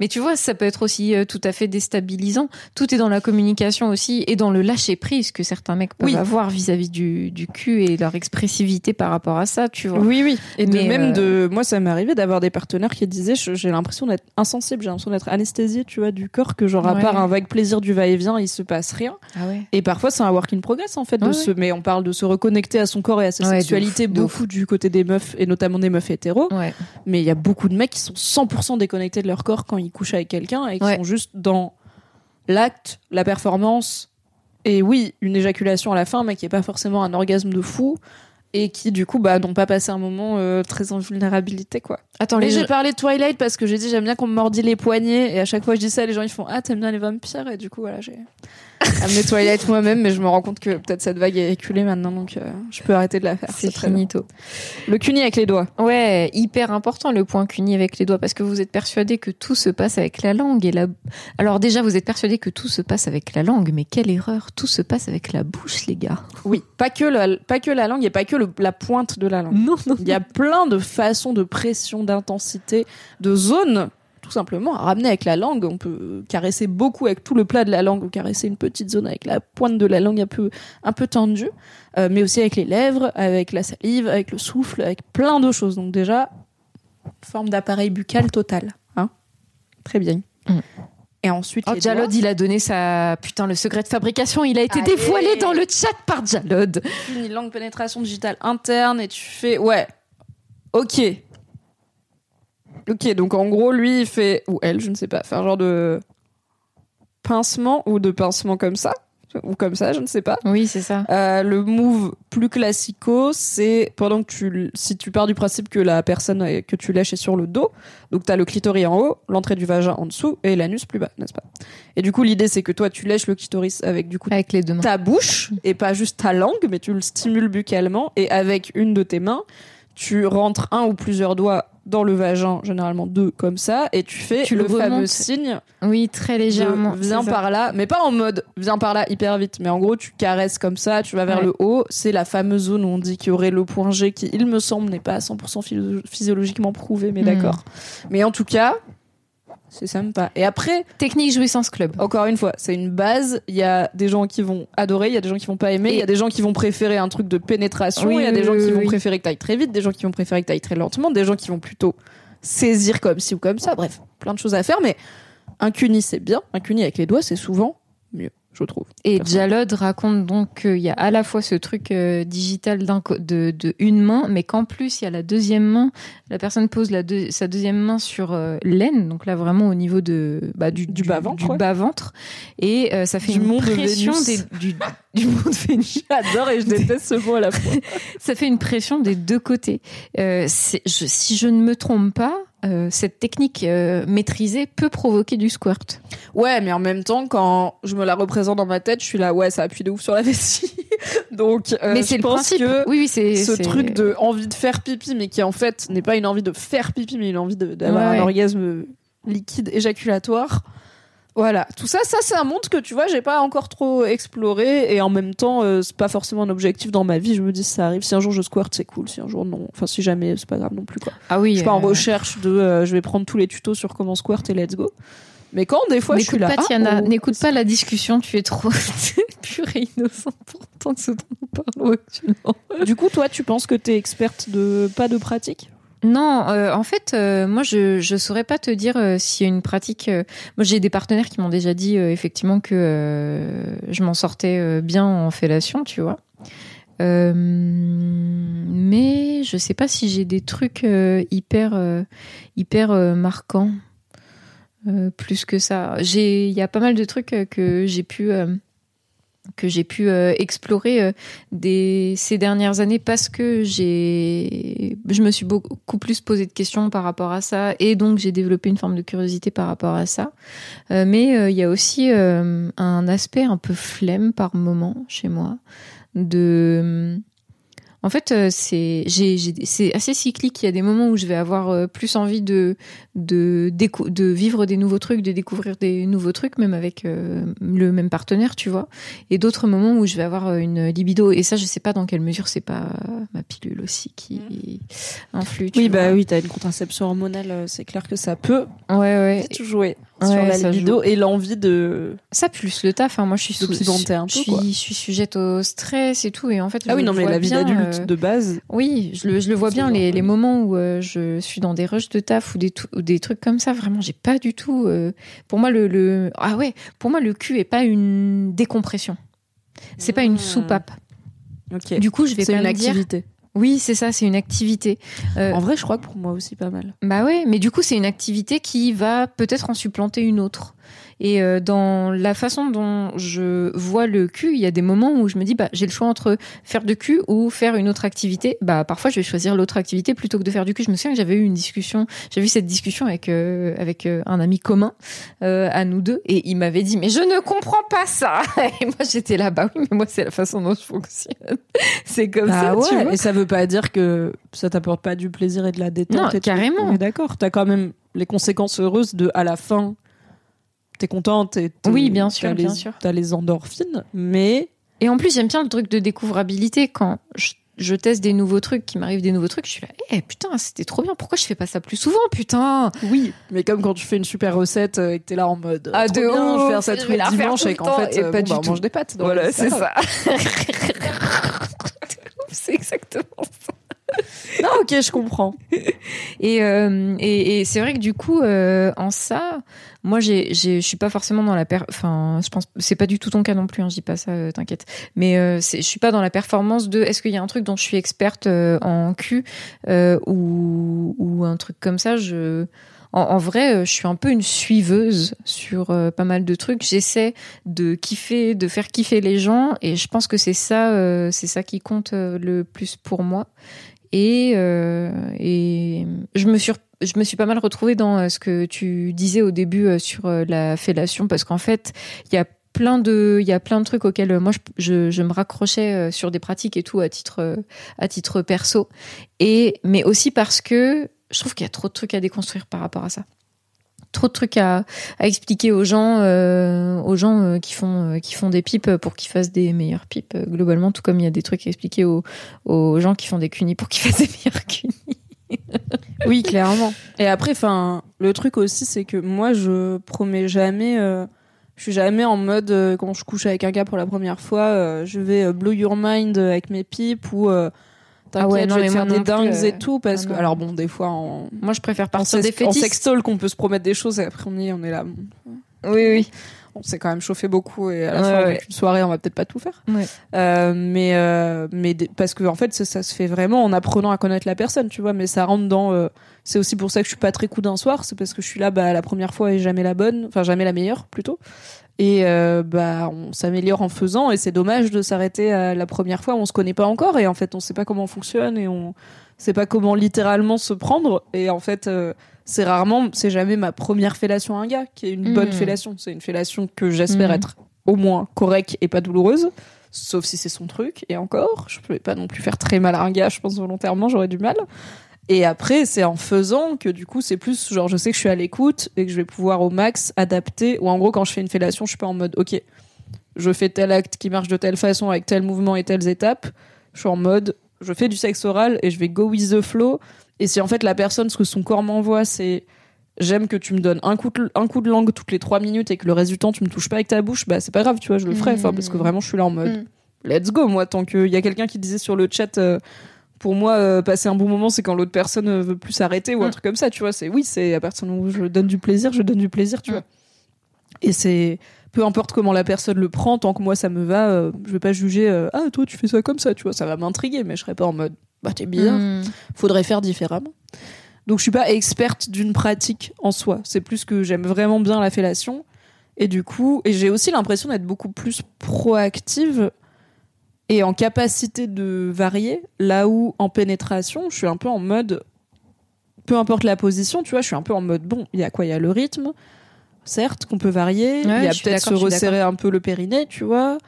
Speaker 2: Mais tu vois, ça peut être aussi tout à fait déstabilisant. Tout est dans la communication aussi et dans le lâcher prise que certains mecs peuvent
Speaker 1: Oui.
Speaker 2: avoir vis-à-vis du, du cul et leur expressivité par rapport à ça. Tu vois.
Speaker 1: oui oui et de
Speaker 2: Mais,
Speaker 1: même
Speaker 2: euh,
Speaker 1: de moi ça m'est arrivé d'avoir des partenaires qui disaient j'ai l'impression d'être insensible, j'ai l'impression d'être anesthésié, tu vois, du corps, que genre à
Speaker 2: Ouais.
Speaker 1: part un vague plaisir du va-et-vient, il se passe rien.
Speaker 2: Ah ouais.
Speaker 1: Et parfois, c'est un work in progress, en fait, de
Speaker 2: Ouais,
Speaker 1: se, mais on parle de se reconnecter à son corps et à sa sexualité
Speaker 2: ouf,
Speaker 1: beaucoup du côté des meufs, et notamment des meufs hétéros. Mais il y a beaucoup de mecs qui sont 100% déconnectés de leur corps quand ils couchent avec quelqu'un et qui sont juste dans l'acte, la performance, et oui, une éjaculation à la fin, mais qui est pas forcément un orgasme de fou, et qui, du coup, bah, n'ont pas passé un moment euh, très en vulnérabilité, quoi.
Speaker 2: Attends,
Speaker 1: Mais
Speaker 2: les
Speaker 1: j'ai parlé de Twilight parce que j'ai dit j'aime bien qu'on me mordit les poignets, et à chaque fois que je dis ça, les gens ils font Ah, t'aimes bien les vampires, et du coup, voilà, j'ai amené Twilight moi-même, mais je me rends compte que peut-être cette vague est éculée maintenant, donc euh, je peux arrêter de la faire.
Speaker 2: c'est finito.
Speaker 1: Le cuni avec les doigts.
Speaker 2: Ouais, hyper important le point cuni avec les doigts parce que vous êtes persuadé que tout se passe avec la langue et la. Alors déjà, vous êtes persuadé que tout se passe avec la langue, mais quelle erreur Tout se passe avec la bouche, les gars.
Speaker 1: Oui, pas que la, pas que la langue et pas que le- la pointe de la langue.
Speaker 2: Non, non.
Speaker 1: Il y a plein de façons de pression, d'intensité, de zone, tout simplement, à ramener avec la langue. On peut caresser beaucoup avec tout le plat de la langue ou caresser une petite zone avec la pointe de la langue un peu, un peu tendue, euh, mais aussi avec les lèvres, avec la salive, avec le souffle, avec plein de choses. Donc déjà, forme d'appareil buccal total. Hein Très bien.
Speaker 2: Mm.
Speaker 1: Et ensuite,
Speaker 2: Oh, Jalod,
Speaker 1: doigts.
Speaker 2: il a donné sa. Putain, le secret de fabrication, il a été
Speaker 1: Allez.
Speaker 2: dévoilé dans le chat par Jalod.
Speaker 1: une langue pénétration digitale interne et tu fais ouais ok ok donc en gros lui il fait ou elle je ne sais pas faire genre de pincement ou de pincement comme ça ou comme ça je ne sais pas
Speaker 2: Oui, c'est ça.
Speaker 1: Euh, le move plus classico, c'est pendant que tu, si tu pars du principe que la personne que tu lèches est sur le dos, donc t'as le clitoris en haut, l'entrée du vagin en dessous et l'anus plus bas, n'est-ce pas? Et du coup, l'idée c'est que toi tu lèches le clitoris avec du coup
Speaker 2: Avec les deux mains.
Speaker 1: ta bouche et pas juste ta langue, mais tu le stimules buccalement et avec une de tes mains, tu rentres un ou plusieurs doigts dans le vagin, généralement deux comme ça, et tu fais
Speaker 2: Tu
Speaker 1: le,
Speaker 2: le
Speaker 1: fameux signe
Speaker 2: Oui, très légèrement.
Speaker 1: viens
Speaker 2: ça.
Speaker 1: par là, mais pas en mode viens par là hyper vite, mais en gros tu caresses comme ça, tu vas vers
Speaker 2: Ouais.
Speaker 1: le haut, c'est la fameuse zone où on dit qu'il y aurait le point G qui, il me semble, n'est pas à 100% physio- physiologiquement prouvé, mais
Speaker 2: Hmm.
Speaker 1: d'accord. Mais en tout cas, c'est sympa. Et après,
Speaker 2: Technique jouissance club.
Speaker 1: encore une fois, c'est une base. Il y a des gens qui vont adorer, il y a des gens qui vont pas aimer, il y a des gens qui vont préférer un truc de pénétration, il
Speaker 2: Oui,
Speaker 1: y a des
Speaker 2: oui,
Speaker 1: gens
Speaker 2: oui,
Speaker 1: qui vont préférer que t'ailles très vite, des gens qui vont préférer que t'ailles très lentement, des gens qui vont plutôt saisir comme ci ou comme ça. Bref, plein de choses à faire, mais un cuni c'est bien, un cuni avec les doigts c'est souvent mieux, je trouve.
Speaker 2: Et. Jalod raconte donc qu'il y a à la fois ce truc euh, digital d'un de, de une main, mais qu'en plus il y a la deuxième main. La personne pose la deux- sa deuxième main sur euh, l'aine, donc là vraiment au niveau de bah, du,
Speaker 1: Du bas-ventre,
Speaker 2: du
Speaker 1: ouais.
Speaker 2: bas-ventre. et euh, ça fait
Speaker 1: Du
Speaker 2: une pression des, du, du mont de Vénus.
Speaker 1: J'adore et je déteste ce mot à la fois.
Speaker 2: Ça fait une pression des deux côtés. Euh, je- si je ne me trompe pas, euh, cette technique euh, maîtrisée peut provoquer du squirt.
Speaker 1: Ouais, mais en même temps, quand je me la représente dans ma tête, je suis là, ouais, ça appuie de ouf sur la vessie. Donc, euh,
Speaker 2: mais
Speaker 1: je
Speaker 2: c'est le
Speaker 1: pense
Speaker 2: principe.
Speaker 1: que
Speaker 2: oui, oui, c'est
Speaker 1: ce truc de envie de faire pipi, mais qui en fait n'est pas une envie de faire pipi, mais une envie d'avoir
Speaker 2: Ouais,
Speaker 1: un
Speaker 2: ouais.
Speaker 1: orgasme liquide éjaculatoire. Voilà, tout ça, ça c'est un monde que tu vois, j'ai pas encore trop exploré et en même temps, euh, c'est pas forcément un objectif dans ma vie. Je me dis, ça arrive, si un jour je squirt, c'est cool, si un jour non, enfin si jamais, c'est pas grave non plus quoi.
Speaker 2: Ah oui.
Speaker 1: Je suis pas en
Speaker 2: euh,
Speaker 1: recherche de, euh, je vais prendre tous les tutos sur comment squirt et let's go. Mais quand des fois je suis
Speaker 2: N'écoute
Speaker 1: là,
Speaker 2: pas
Speaker 1: ah,
Speaker 2: Tiana,
Speaker 1: oh,
Speaker 2: n'écoute pas la discussion, tu es trop pure et innocente pour entendre ce dont nous parlons actuellement.
Speaker 1: Du coup, toi, tu penses que t'es experte de pas de pratique?
Speaker 2: Non, euh, en fait, euh, moi, je je saurais pas te dire euh, s'il y a une pratique. moi, j'ai des partenaires qui m'ont déjà dit effectivement que je m'en sortais bien en fellation, tu vois. Mais je sais pas si j'ai des trucs hyper hyper marquants. Plus que ça, il y a pas mal de trucs que j'ai pu que j'ai pu euh, explorer euh, ces dernières années parce que j'ai, je me suis beaucoup plus posé de questions par rapport à ça et donc j'ai développé une forme de curiosité par rapport à ça. Euh, mais il y a aussi un aspect un peu flemme par moment chez moi de en fait, euh, c'est j'ai- j'ai- c'est assez cyclique. Il y a des moments où je vais avoir euh, plus envie de de, décou- de vivre des nouveaux trucs, de découvrir des nouveaux trucs, même avec euh, le même partenaire, tu vois. Et d'autres moments où je vais avoir une libido. Et ça, je sais pas dans quelle mesure c'est pas ma pilule aussi qui influe. tu
Speaker 1: Oui, bah oui, t'as une contraception hormonale, c'est clair que ça peut
Speaker 2: Ouais, ouais.
Speaker 1: vite sur la libido et l'envie de.
Speaker 2: Ça plus le taf. Hein. Moi, je suis sous-
Speaker 1: un
Speaker 2: je
Speaker 1: peu, quoi.
Speaker 2: suis, je suis sujette au stress et tout. Et en fait,
Speaker 1: Ah
Speaker 2: je
Speaker 1: oui, non, mais la vie d'adulte
Speaker 2: euh,
Speaker 1: de base.
Speaker 2: Oui, je le, je le vois bien, les, les moments où euh, je suis dans des rushs de taf ou des, ou des trucs comme ça, vraiment, j'ai pas du tout. euh, pour moi, le, le. Ah ouais, pour moi, le cul est pas une décompression. C'est pas une
Speaker 1: Hmm.
Speaker 2: soupape.
Speaker 1: Ok.
Speaker 2: Du coup, je vais quand
Speaker 1: une
Speaker 2: dire. Oui, c'est ça, c'est une activité. Euh,
Speaker 1: En vrai, je crois que pour moi aussi pas mal.
Speaker 2: Bah ouais, mais du coup, c'est une activité qui va peut-être en supplanter une autre. Et euh, dans la façon dont je vois le cul, il y a des moments où je me dis, bah, j'ai le choix entre faire de cul ou faire une autre activité. Bah, parfois, je vais choisir l'autre activité plutôt que de faire du cul. Je me souviens que j'avais eu une discussion, j'avais eu cette discussion avec euh, avec euh, un ami commun euh, à nous deux, et il m'avait dit, mais je ne comprends pas ça. Et moi, j'étais là, bah oui, mais moi, c'est la façon dont je fonctionne. c'est comme ça,
Speaker 1: Bah
Speaker 2: tu
Speaker 1: ouais,
Speaker 2: vois.
Speaker 1: et ça veut pas dire que ça t'apporte pas du plaisir et de la détente.
Speaker 2: Non,
Speaker 1: et
Speaker 2: carrément.
Speaker 1: D'accord. T'as quand même les conséquences heureuses de à la fin. T'es contente et
Speaker 2: Oui, bien sûr, bien
Speaker 1: les-
Speaker 2: sûr.
Speaker 1: T'as les endorphines, mais
Speaker 2: Et en plus, j'aime bien le truc de découvrabilité quand je, je teste des nouveaux trucs, qu'il m'arrive des nouveaux trucs, je suis là, eh putain, c'était trop bien, pourquoi je fais pas ça plus souvent, putain?
Speaker 1: Oui, mais comme quand tu fais une super recette euh, et que t'es là en mode
Speaker 2: Ah,
Speaker 1: trop
Speaker 2: de
Speaker 1: bien, vais faire
Speaker 2: faire
Speaker 1: dimanches
Speaker 2: tout
Speaker 1: et qu'en fait
Speaker 2: et
Speaker 1: euh,
Speaker 2: pas
Speaker 1: bon,
Speaker 2: du
Speaker 1: bah, on
Speaker 2: tout.
Speaker 1: mange des pâtes. donc
Speaker 2: Voilà, c'est ça. c'est exactement ça.
Speaker 1: Non, ok, je comprends.
Speaker 2: Et, euh, et, c'est vrai que du coup, euh, en ça, moi, j'ai, je suis pas forcément dans la enfin, je pense, c'est pas du tout ton cas non plus. Hein, je dis pas ça, euh, t'inquiète. Mais je suis pas dans la performance de. Est-ce qu'il y a un truc dont je suis experte en euh, ou un truc comme ça en, vrai, je suis un peu une suiveuse sur pas mal de trucs. J'essaie de kiffer, de faire kiffer les gens, et je pense que c'est ça, c'est ça qui compte le plus pour moi. Et, euh, je me suis pas mal retrouvée dans euh, ce que tu disais au début euh, sur la fellation parce qu'en fait il y a plein de il y a plein de trucs auxquels moi je, me raccrochais sur des pratiques et tout à titre à titre perso. Et mais aussi parce que je trouve qu'il y a trop de trucs à déconstruire par rapport à ça trop de trucs à, à expliquer aux gens euh, aux gens euh, qui font euh, qui font des pipes pour qu'ils fassent des meilleures pipes euh, globalement tout comme il y a des trucs à expliquer aux, aux gens qui font des cunis pour qu'ils fassent des meilleures cunis
Speaker 1: Oui, clairement. Et après, enfin, le truc aussi, c'est que moi, je promets jamais. euh, je suis jamais en mode quand je couche avec un gars pour la première fois, je vais blow your mind avec mes pipes ou t'inquiète,
Speaker 2: Ah ouais, non,
Speaker 1: je vais
Speaker 2: mais
Speaker 1: te faire des dingues
Speaker 2: euh,
Speaker 1: et tout parce
Speaker 2: ah
Speaker 1: que alors bon, des fois en
Speaker 2: moi je préfère partir des
Speaker 1: en sextol qu'on peut se promettre des choses et après on est on est là.
Speaker 2: oui oui
Speaker 1: On s'est quand même chauffé beaucoup et à la
Speaker 2: Ouais,
Speaker 1: fin
Speaker 2: ouais.
Speaker 1: une soirée, on va peut-être pas tout faire. Euh, mais euh, mais parce que en fait ça, ça se fait vraiment en apprenant à connaître la personne, tu vois. Mais ça rentre dans. euh, c'est aussi pour ça que je suis pas très coup d'un soir, c'est parce que je suis là bah la première fois et jamais la bonne, enfin jamais la meilleure plutôt. Et euh, bah on s'améliore en faisant et c'est dommage de s'arrêter à la première fois. Où on se connaît pas encore et en fait on sait pas comment on fonctionne et on sait pas comment littéralement se prendre. Et en fait euh, c'est rarement c'est jamais ma première fellation à un gars qui est une bonne
Speaker 2: Mhm.
Speaker 1: fellation. C'est une fellation que j'espère
Speaker 2: Mhm.
Speaker 1: être au moins correcte et pas douloureuse sauf si c'est son truc. Et encore je pouvais pas non plus faire très mal à un gars je pense volontairement j'aurais du mal et après c'est en faisant que du coup c'est plus genre je sais que je suis à l'écoute et que je vais pouvoir au max adapter. Ou en gros quand je fais une fellation je suis pas en mode ok je fais tel acte qui marche de telle façon avec tel mouvement et telles étapes. Je suis en mode je fais du sexe oral et je vais go with the flow. Et si en fait la personne ce que son corps m'envoie c'est j'aime que tu me donnes un coup de, un coup de langue toutes les trois minutes et que le reste du temps tu me touches pas avec ta bouche bah c'est pas grave tu vois je le ferai enfin parce que vraiment je suis là en mode
Speaker 2: Mm.
Speaker 1: let's go moi tant qu'il y a quelqu'un qui disait sur le chat euh, pour moi euh, passer un bon moment c'est quand l'autre personne euh, veut plus s'arrêter ou un
Speaker 2: Mm.
Speaker 1: truc comme ça tu vois c'est oui c'est à partir où je donne du plaisir je donne du plaisir tu
Speaker 2: Mm.
Speaker 1: vois et c'est peu importe comment la personne le prend tant que moi ça me va euh, je vais pas juger euh, ah toi tu fais ça comme ça tu vois ça va m'intriguer mais je serais pas en mode bah t'es bizarre
Speaker 2: Mm.
Speaker 1: faudrait faire différemment. Donc je suis pas experte d'une pratique en soi. C'est plus que j'aime vraiment bien la fellation. Et du coup, et j'ai aussi l'impression d'être beaucoup plus proactive et en capacité de varier. Là où en pénétration, je suis un peu en mode, peu importe la position, tu vois, je suis un peu en mode bon, il y a quoi Il y a le rythme, certes, qu'on peut varier. il y a peut-être se resserrer un peu le périnée, tu vois.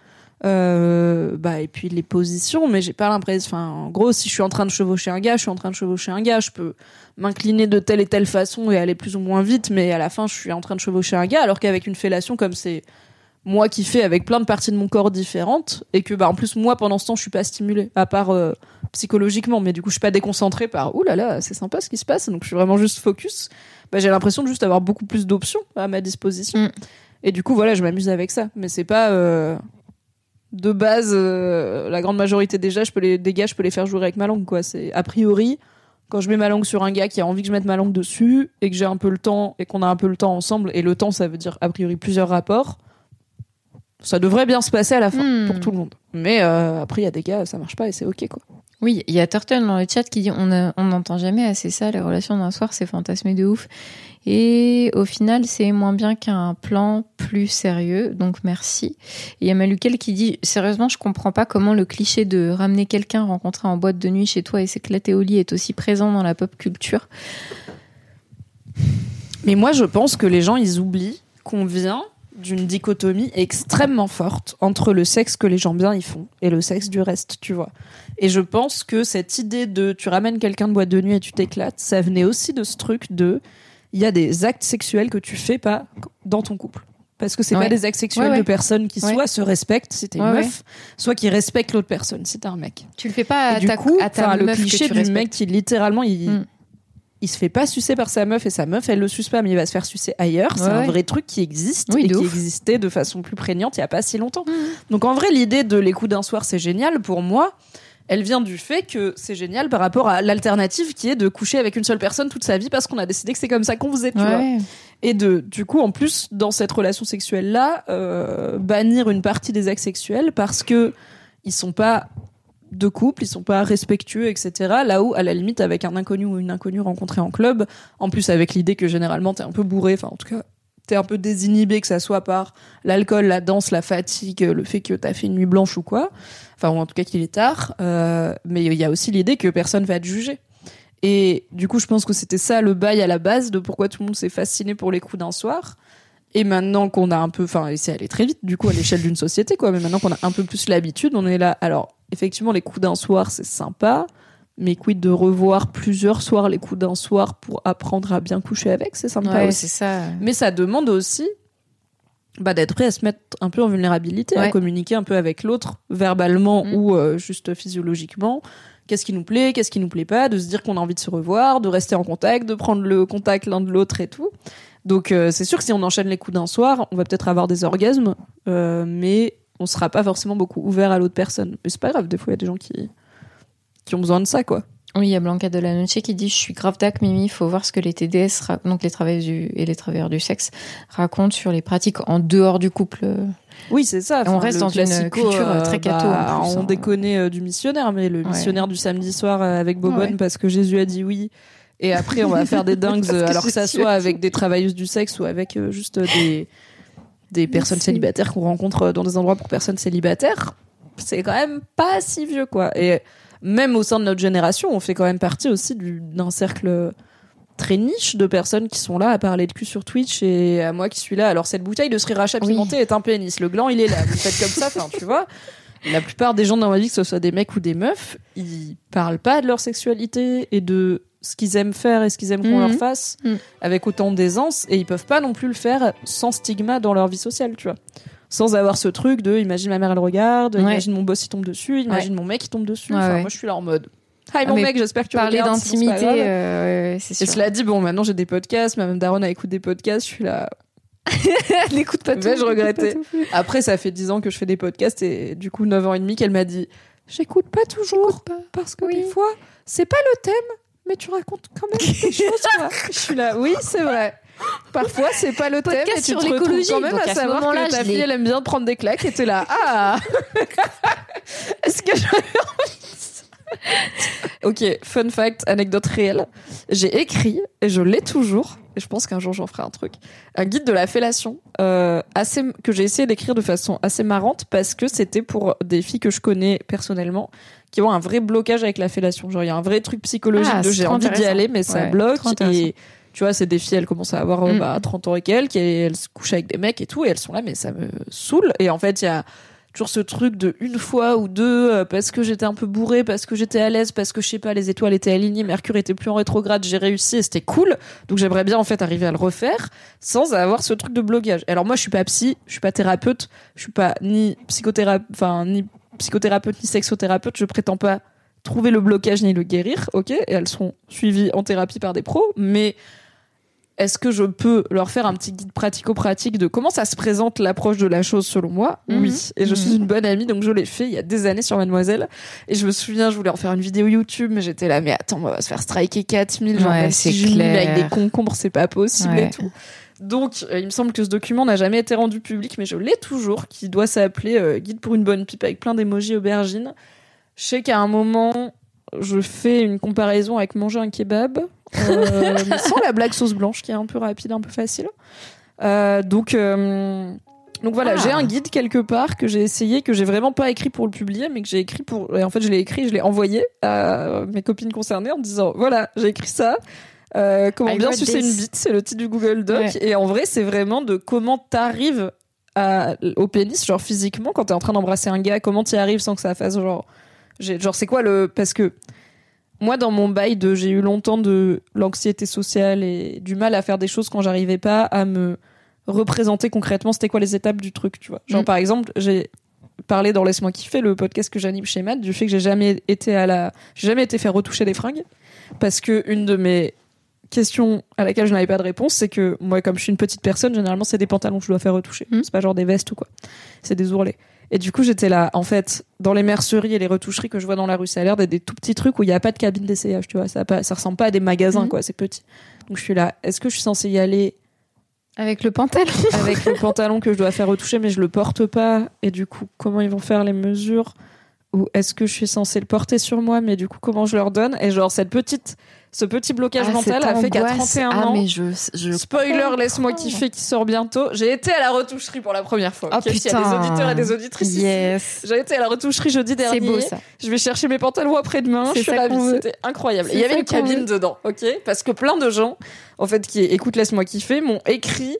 Speaker 1: Euh, bah et puis les positions mais j'ai pas l'impression enfin en gros si je suis en train de chevaucher un gars je suis en train de chevaucher un gars je peux m'incliner de telle et telle façon et aller plus ou moins vite mais à la fin je suis en train de chevaucher un gars alors qu'avec une fellation comme c'est moi kiffer avec plein de parties de mon corps différentes et que bah en plus moi pendant ce temps je suis pas stimulée à part euh, psychologiquement. Mais du coup je suis pas déconcentrée par ouh là là c'est sympa ce qui se passe. Donc je suis vraiment juste focus. Bah j'ai l'impression de juste avoir beaucoup plus d'options à ma disposition.
Speaker 2: Mm.
Speaker 1: et du coup voilà je m'amuse avec ça. Mais c'est pas euh, de base euh, la grande majorité déjà je peux les des gars je peux les faire jouer avec ma langue quoi. C'est a priori quand je mets ma langue sur un gars qui a envie que je mette ma langue dessus et que j'ai un peu le temps et qu'on a un peu le temps ensemble et le temps ça veut dire a priori plusieurs rapports ça devrait bien se passer à la fin
Speaker 2: Hmm.
Speaker 1: pour tout le monde mais euh, après il y a des gars ça marche pas et c'est ok quoi
Speaker 2: Oui, il y a Turtle dans le chat qui dit on n'entend jamais assez ça, les relations d'un soir, c'est fantasmé de ouf. Et au final, c'est moins bien qu'un plan plus sérieux, donc merci. Et il y a Maluquel qui dit sérieusement, je comprends pas comment le cliché de ramener quelqu'un rencontré en boîte de nuit chez toi et s'éclater au lit est aussi présent dans la pop culture.
Speaker 1: Mais moi, je pense que les gens, ils oublient qu'on vient d'une dichotomie extrêmement forte entre le sexe que les gens bien y font et le sexe du reste, tu vois. Et je pense que cette idée de tu ramènes quelqu'un de boîte de nuit et tu t'éclates, ça venait aussi de ce truc de il y a des actes sexuels que tu fais pas dans ton couple. Parce que c'est
Speaker 2: Ouais.
Speaker 1: pas des actes sexuels
Speaker 2: Ouais, ouais.
Speaker 1: de personnes qui soit se respectent si t'es une meuf, soit qui respectent l'autre personne si t'es un mec.
Speaker 2: Tu le fais pas à
Speaker 1: Et du
Speaker 2: ta,
Speaker 1: coup,
Speaker 2: à ta
Speaker 1: le
Speaker 2: meuf que
Speaker 1: cliché
Speaker 2: tu
Speaker 1: du
Speaker 2: respectes.
Speaker 1: mec qui littéralement il,
Speaker 2: Mm.
Speaker 1: Il se fait pas sucer par sa meuf et sa meuf elle le suce pas mais il va se faire sucer ailleurs. c'est
Speaker 2: Ouais,
Speaker 1: un
Speaker 2: ouais.
Speaker 1: vrai truc qui existe
Speaker 2: Oui,
Speaker 1: et qui
Speaker 2: ouf.
Speaker 1: Existait de façon plus prégnante il y a pas si longtemps. Donc en vrai l'idée de les coups d'un soir c'est génial pour moi. Elle vient du fait que c'est génial par rapport à l'alternative qui est de coucher avec une seule personne toute sa vie parce qu'on a décidé que c'est comme ça qu'on faisait, tu vois. Et de, du coup, en plus, dans cette relation sexuelle-là, euh, bannir une partie des actes sexuels parce que ils sont pas de couple, ils sont pas respectueux, etc. Là où, à la limite, avec un inconnu ou une inconnue rencontrée en club, en plus avec l'idée que généralement t'es un peu bourré, enfin en tout cas t'es un peu désinhibé, que ça soit par l'alcool, la danse, la fatigue, le fait que t'as fait une nuit blanche ou quoi, enfin ou en tout cas qu'il est tard. euh, mais il y a aussi l'idée que personne va te juger. Et du coup, je pense que c'était ça le bail à la base de pourquoi tout le monde s'est fasciné pour les coups d'un soir. Et maintenant qu'on a un peu, enfin, c'est allé très vite, du coup, à l'échelle d'une société, quoi. Mais maintenant qu'on a un peu plus l'habitude, on est là. Alors, effectivement, les coups d'un soir, c'est sympa. Mais quid de revoir plusieurs soirs les coups d'un soir pour apprendre à bien coucher avec, c'est sympa
Speaker 2: Ouais,
Speaker 1: aussi.
Speaker 2: c'est ça.
Speaker 1: Mais ça demande aussi bah, d'être prêt à se mettre un peu en vulnérabilité, à communiquer un peu avec l'autre, verbalement
Speaker 2: Mm.
Speaker 1: ou euh, juste physiologiquement. Qu'est-ce qui nous plaît, qu'est-ce qui nous plaît pas, de se dire qu'on a envie de se revoir, de rester en contact, de prendre le contact l'un de l'autre et tout. Donc euh, c'est sûr que si on enchaîne les coups d'un soir, on va peut-être avoir des orgasmes, euh, mais on sera pas forcément beaucoup ouvert à l'autre personne. Mais c'est pas grave, des fois il y a des gens qui qui ont besoin de ça, quoi.
Speaker 2: Oui, il y a Blanca de la Noche qui dit Je suis grave d'ac, Mimi, faut voir ce que les TDS, donc les travailleurs du, et les travailleurs du sexe, racontent sur les pratiques en dehors du couple.
Speaker 1: Oui, c'est ça.
Speaker 2: on reste dans une culture, euh, très catho,
Speaker 1: bah, on
Speaker 2: hein.
Speaker 1: déconne euh, du missionnaire, mais le
Speaker 2: Ouais.
Speaker 1: missionnaire du samedi soir euh, avec Bobonne
Speaker 2: Ouais.
Speaker 1: parce que Jésus a dit oui. Et après, on va faire des dingues, euh, alors que ça soit avec des travailleuses du sexe ou avec euh, juste des, des personnes
Speaker 2: Merci.
Speaker 1: célibataires qu'on rencontre dans des endroits pour personnes célibataires. C'est quand même pas si vieux, quoi. Et même au sein de notre génération, on fait quand même partie aussi du- d'un cercle très niche de personnes qui sont là à parler de cul sur Twitch et à moi qui suis là. Alors cette bouteille de sriracha
Speaker 2: Oui.
Speaker 1: pimenté est un pénis. Le gland il est là. Vous faites comme ça, enfin tu vois. La plupart des gens dans ma vie, que ce soit des mecs ou des meufs, ils parlent pas de leur sexualité et de ce qu'ils aiment faire et ce qu'ils aiment qu'on
Speaker 2: Mhm.
Speaker 1: leur fasse
Speaker 2: Mhm.
Speaker 1: avec autant d'aisance et ils peuvent pas non plus le faire sans stigma dans leur vie sociale, tu vois. Sans avoir ce truc de imagine ma mère elle regarde,
Speaker 2: Ouais.
Speaker 1: imagine mon boss il tombe dessus, imagine mon mec il tombe dessus.
Speaker 2: Ouais,
Speaker 1: enfin, moi je suis là en mode Hi
Speaker 2: Ah,
Speaker 1: mon
Speaker 2: mais
Speaker 1: mec, j'espère que tu
Speaker 2: Parler d'intimité,
Speaker 1: grave.
Speaker 2: euh, c'est
Speaker 1: Et
Speaker 2: sûr.
Speaker 1: cela dit, bon, maintenant j'ai des podcasts, ma même Daron a écouté des podcasts, je suis là.
Speaker 2: Elle n'écoute pas tout.
Speaker 1: Regretter
Speaker 2: pas tout.
Speaker 1: Après, ça fait 10 ans que je fais des podcasts et du coup, 9 ans et demi qu'elle m'a dit J'écoute pas toujours parce que
Speaker 2: Oui.
Speaker 1: des fois, c'est pas le thème, mais tu racontes quand même des choses. quoi. Je suis là, oui, c'est vrai. Parfois, c'est pas le thème et tu
Speaker 2: sur
Speaker 1: te retrouves quand même à
Speaker 2: à
Speaker 1: savoir que ta fille, elle aime bien prendre des claques et t'es là, ah Est-ce que je... Ok, fun fact, anecdote réelle. J'ai écrit, et je l'ai toujours, et je pense qu'un jour j'en ferai un truc, un guide de la fellation euh, assez, que j'ai essayé d'écrire de façon assez marrante parce que c'était pour des filles que je connais personnellement qui ont un vrai blocage avec la fellation. Genre, il y a un vrai truc psychologique
Speaker 2: Ah,
Speaker 1: de j'ai envie d'y aller, mais ça bloque. Et tu vois, c'est des filles, elles commencent à avoir euh,
Speaker 2: Mm.
Speaker 1: bah, 30 ans et quelques, et elles se couchent avec des mecs et tout, et elles sont là, mais ça me saoule. Et en fait, il y a toujours ce truc de une fois ou deux euh, parce que j'étais un peu bourré, parce que j'étais à l'aise, parce que je sais pas, les étoiles étaient alignées, Mercure était plus en rétrograde, j'ai réussi et c'était cool. Donc j'aimerais bien en fait arriver à le refaire sans avoir ce truc de blocage. Alors moi je suis pas psy, je suis pas thérapeute, je suis pas ni psychothérapeute, enfin ni psychothérapeute ni sexothérapeute, je prétends pas trouver le blocage ni le guérir, ok, et elles sont suivies en thérapie par des pros, mais est-ce que je peux leur faire un petit guide pratico-pratique de comment ça se présente l'approche de la chose selon moi?
Speaker 2: Mhm.
Speaker 1: Oui. Et je suis une bonne amie, donc je l'ai fait il y a des années sur Mademoiselle. Et je me souviens, je voulais en faire une vidéo YouTube, mais j'étais là, mais attends, on va se faire striker 4000, genre,
Speaker 2: Ouais, c'est
Speaker 1: si
Speaker 2: clair.
Speaker 1: avec des concombres, c'est pas possible
Speaker 2: Ouais.
Speaker 1: et tout. Donc, euh, il me semble que ce document n'a jamais été rendu public, mais je l'ai toujours, qui doit s'appeler euh, Guide pour une bonne pipe avec plein d'émojis aubergines. Je sais qu'à un moment, je fais une comparaison avec manger un kebab, euh, mais sans la blague sauce blanche, qui est un peu rapide, un peu facile. Donc, donc voilà,
Speaker 2: Ah.
Speaker 1: j'ai un guide quelque part que j'ai essayé, que j'ai vraiment pas écrit pour le publier, mais que j'ai écrit pour. et en fait, je l'ai écrit, je l'ai envoyé à mes copines concernées en me disant voilà, j'ai écrit ça. Euh, comment
Speaker 2: I
Speaker 1: bien sucer
Speaker 2: this.
Speaker 1: une bite, c'est le titre du Google Doc.
Speaker 2: Ouais.
Speaker 1: Et en vrai, c'est vraiment de comment t'arrives à- au pénis, genre physiquement, quand t'es en train d'embrasser un gars, comment t'y arrives sans que ça fasse genre. Genre, c'est quoi le. Parce que moi, dans mon bail de. J'ai eu longtemps de l'anxiété sociale et du mal à faire des choses quand j'arrivais pas à me représenter concrètement c'était quoi les étapes du truc, tu vois. Genre,
Speaker 2: Mm.
Speaker 1: par exemple, j'ai parlé dans Laisse-moi kiffer, le podcast que j'anime chez Matt, du fait que j'ai jamais été à la. J'ai jamais été faire retoucher des fringues. Parce que une de mes questions à laquelle je n'avais pas de réponse, c'est que moi, comme je suis une petite personne, généralement, c'est des pantalons que je dois faire retoucher.
Speaker 2: Mm.
Speaker 1: C'est pas genre des vestes ou quoi. C'est des ourlets. Et du coup, j'étais là. En fait, dans les merceries et les retoucheries que je vois dans la rue, ça a l'air d'être des tout petits trucs où il n'y a pas de cabine d'essayage, tu vois. Ça, pas, ça ressemble pas à des magasins,
Speaker 2: Mhm.
Speaker 1: quoi. C'est petit. Donc je suis là. Est-ce que je suis censée y aller
Speaker 2: Avec le pantalon.
Speaker 1: avec le pantalon que je dois faire retoucher, mais je le porte pas Et du coup, comment ils vont faire les mesures? Ou est-ce que je suis censée le porter sur moi, mais du coup, comment je leur donne? Et genre, cette petite, ce petit blocage
Speaker 2: Ah,
Speaker 1: mental a fait qu'à
Speaker 2: angoisse.
Speaker 1: 31
Speaker 2: ah,
Speaker 1: ans.
Speaker 2: mais je, je
Speaker 1: Spoiler, laisse-moi kiffer qui sort bientôt. J'ai été à la retoucherie pour la première fois.
Speaker 2: Oh
Speaker 1: ok? S'il y a des
Speaker 2: putain.
Speaker 1: auditeurs et des auditrices.
Speaker 2: Yes.
Speaker 1: J'ai été à la retoucherie jeudi dernier.
Speaker 2: C'est beau ça.
Speaker 1: Je vais chercher mes pantalons après-demain. Je suis ravie. C'était incroyable. Il y avait une cabine dedans, ok? Parce que plein de gens, en fait, qui écoutent Laisse-moi kiffer, m'ont écrit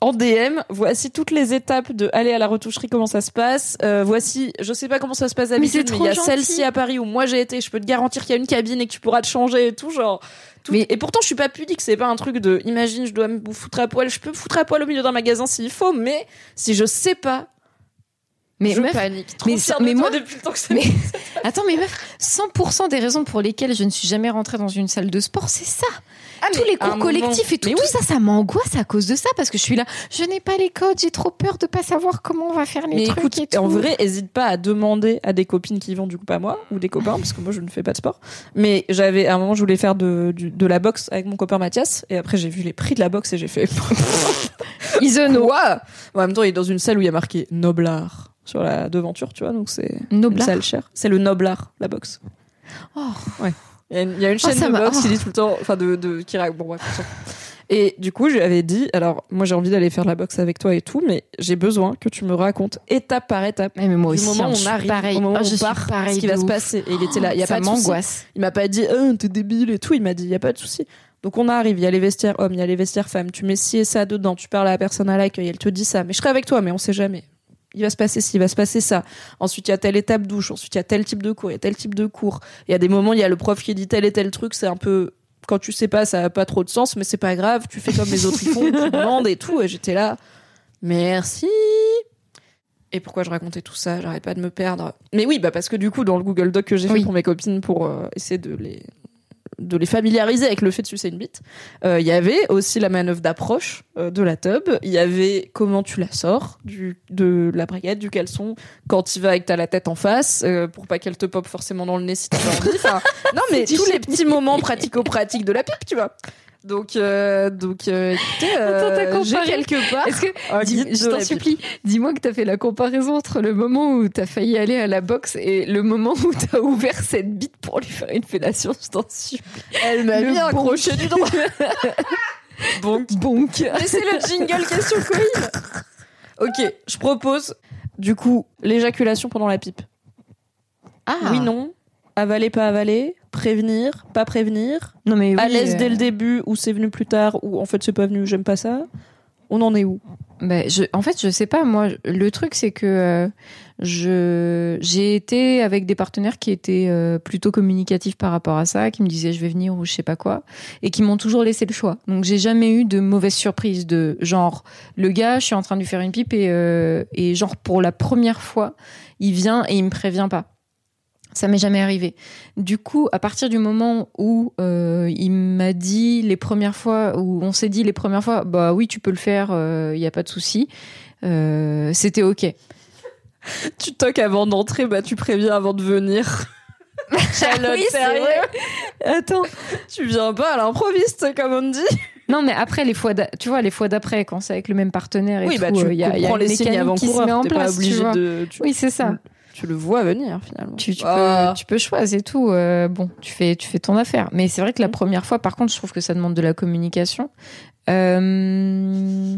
Speaker 1: en DM. Voici toutes les étapes de aller à la retoucherie, comment ça se passe. Euh, voici, je sais pas comment ça se passe d'habitude,
Speaker 2: c'est
Speaker 1: mais il y a celle-ci à Paris où moi j'ai été. Je peux te garantir qu'il y a une cabine et que tu pourras te changer et tout, genre. tout.
Speaker 2: Mais-
Speaker 1: Et pourtant, je suis pas pudique. C'est pas un truc de. Imagine, je dois me foutre à poil. Je peux me foutre à poil au milieu d'un magasin s'il faut, mais si je sais pas,
Speaker 2: Mais
Speaker 1: je
Speaker 2: meuf,
Speaker 1: panique. Trop
Speaker 2: mais
Speaker 1: de
Speaker 2: mais moi-
Speaker 1: depuis le temps que ça
Speaker 2: mais attends, mais meuf, 100% des raisons pour lesquelles je ne suis jamais rentrée dans une salle de sport, c'est ça.
Speaker 1: Ah,
Speaker 2: Tous les cours collectifs et tout,
Speaker 1: Mais
Speaker 2: tout ça, ça m'angoisse à cause de ça parce que je suis là, je n'ai pas les codes, j'ai trop peur de pas savoir comment on va faire les
Speaker 1: Mais
Speaker 2: trucs
Speaker 1: écoute,
Speaker 2: et tout.
Speaker 1: en vrai, hésite pas à demander à des copines qui vont, du coup pas moi, ou des copains, parce que moi je ne fais pas de sport. Mais j'avais, à un moment, je voulais faire de, de la boxe avec mon copain Mathias, et après j'ai vu les prix de la boxe et j'ai fait.
Speaker 2: Isono.
Speaker 1: Quoi? En même temps, il est dans une salle où il y a marqué Noblard sur la devanture, tu vois, donc c'est salle chère. C'est le Noblard, la boxe.
Speaker 2: Oh.
Speaker 1: Ouais. Il y a une, il y a une chaîne de boxe
Speaker 2: oh.
Speaker 1: qui dit tout le temps, enfin de, de qui bon fout. Et du coup, je lui avais dit, alors moi j'ai envie d'aller faire de la boxe avec toi et tout, mais j'ai besoin que tu me racontes étape par étape
Speaker 2: Ouais, mais moi
Speaker 1: du
Speaker 2: aussi,
Speaker 1: moment
Speaker 2: hein,
Speaker 1: où on arrive,
Speaker 2: pareil.
Speaker 1: au moment
Speaker 2: Ah,
Speaker 1: où on part,
Speaker 2: pareil
Speaker 1: ce qui va
Speaker 2: de
Speaker 1: se
Speaker 2: ouf.
Speaker 1: passer. Et il était là, il y a
Speaker 2: ça
Speaker 1: pas de souci.
Speaker 2: m'angoisse.
Speaker 1: Il m'a pas dit, oh, t'es débile et tout. Il m'a dit, il y a pas de souci. Donc on arrive, il y a les vestiaires hommes, il y a les vestiaires femmes. Tu mets ci et ça dedans, tu parles à la personne à l'accueil, elle te dit ça. Mais je serai avec toi, mais on sait jamais. Il va se passer ci, il va se passer ça. Ensuite, il y a telle étape douche. Ensuite, il y a tel type de cours, il y a tel type de cours. Il y a des moments, il y a le prof qui dit tel et tel truc. C'est un peu, quand tu sais pas, ça a pas trop de sens, mais c'est pas grave. Tu fais comme les autres ils font, tu demandes et tout. Et j'étais là, merci. Et pourquoi je racontais tout ça? J'arrête pas de me perdre. Mais oui, bah parce que du coup, dans le Google Doc que j'ai
Speaker 2: Oui.
Speaker 1: fait pour mes copines pour euh, essayer de les de les familiariser avec le fait de sucer une bite, euh, il y avait aussi la manœuvre d'approche euh, de la tub. Il y avait comment tu la sors du de la braguette, du caleçon quand tu vas avec ta la tête en face euh, pour pas qu'elle te pop forcément dans le nez si tu as envie. Enfin, non mais tous les petits moments pratico-pratiques de la pipe, tu vois. Donc euh, donc euh, écoutez, euh, j'ai quelque part
Speaker 2: Est-ce que,
Speaker 1: un
Speaker 2: dis- je t'en supplie, dis-moi que t'as fait la comparaison entre le moment où t'as failli aller à la boxe et le moment où t'as ouvert cette bite pour lui faire une fellation, je t'en supplie.
Speaker 1: Elle m'a mis un crochet du droit. Bonk.
Speaker 2: Bonk.
Speaker 1: Mais c'est le jingle question Corinne. Ok, je propose du coup l'éjaculation pendant la pipe.
Speaker 2: Ah.
Speaker 1: Oui, non. Avaler, pas avaler. Prévenir, pas prévenir.
Speaker 2: Non mais
Speaker 1: à l'aise
Speaker 2: euh,
Speaker 1: dès le début ou c'est venu plus tard ou en fait c'est pas venu, j'aime pas ça. On en est où?
Speaker 2: Bah, je, en fait, je sais pas. Moi, le truc, c'est que euh, je j'ai été avec des partenaires qui étaient euh, plutôt communicatifs par rapport à ça, qui me disaient je vais venir ou je sais pas quoi, et qui m'ont toujours laissé le choix. Donc, j'ai jamais eu de mauvaise surprise de genre le gars, je suis en train de lui faire une pipe et euh, et genre pour la première fois, il vient et il me prévient pas. Ça m'est jamais arrivé. Du coup, à partir du moment où euh, il m'a dit les premières fois, où on s'est dit les premières fois, bah oui, tu peux le faire, il y a pas de souci. Euh, C'était ok.
Speaker 1: Tu toques avant d'entrer, bah tu préviens avant de venir. Charlotte,
Speaker 2: Oui,
Speaker 1: sérieux. Attends, tu viens pas à l'improviste, comme on dit.
Speaker 2: Non, mais après les fois, tu vois, les fois d'après, quand c'est avec le même partenaire et
Speaker 1: Oui,
Speaker 2: tout,
Speaker 1: bah tu
Speaker 2: euh, y a, y a
Speaker 1: les signes avant
Speaker 2: qui se met en
Speaker 1: T'es pas
Speaker 2: place, tu
Speaker 1: obligé
Speaker 2: vois.
Speaker 1: de. Tu,
Speaker 2: Oui, c'est ça.
Speaker 1: Tu le vois venir finalement.
Speaker 2: Tu, tu
Speaker 1: Ah.
Speaker 2: peux, tu peux choisir et tout. euh, bon, tu fais, tu fais ton affaire. Mais c'est vrai que la
Speaker 1: Mm.
Speaker 2: première fois, par contre, je trouve que ça demande de la communication. Euh...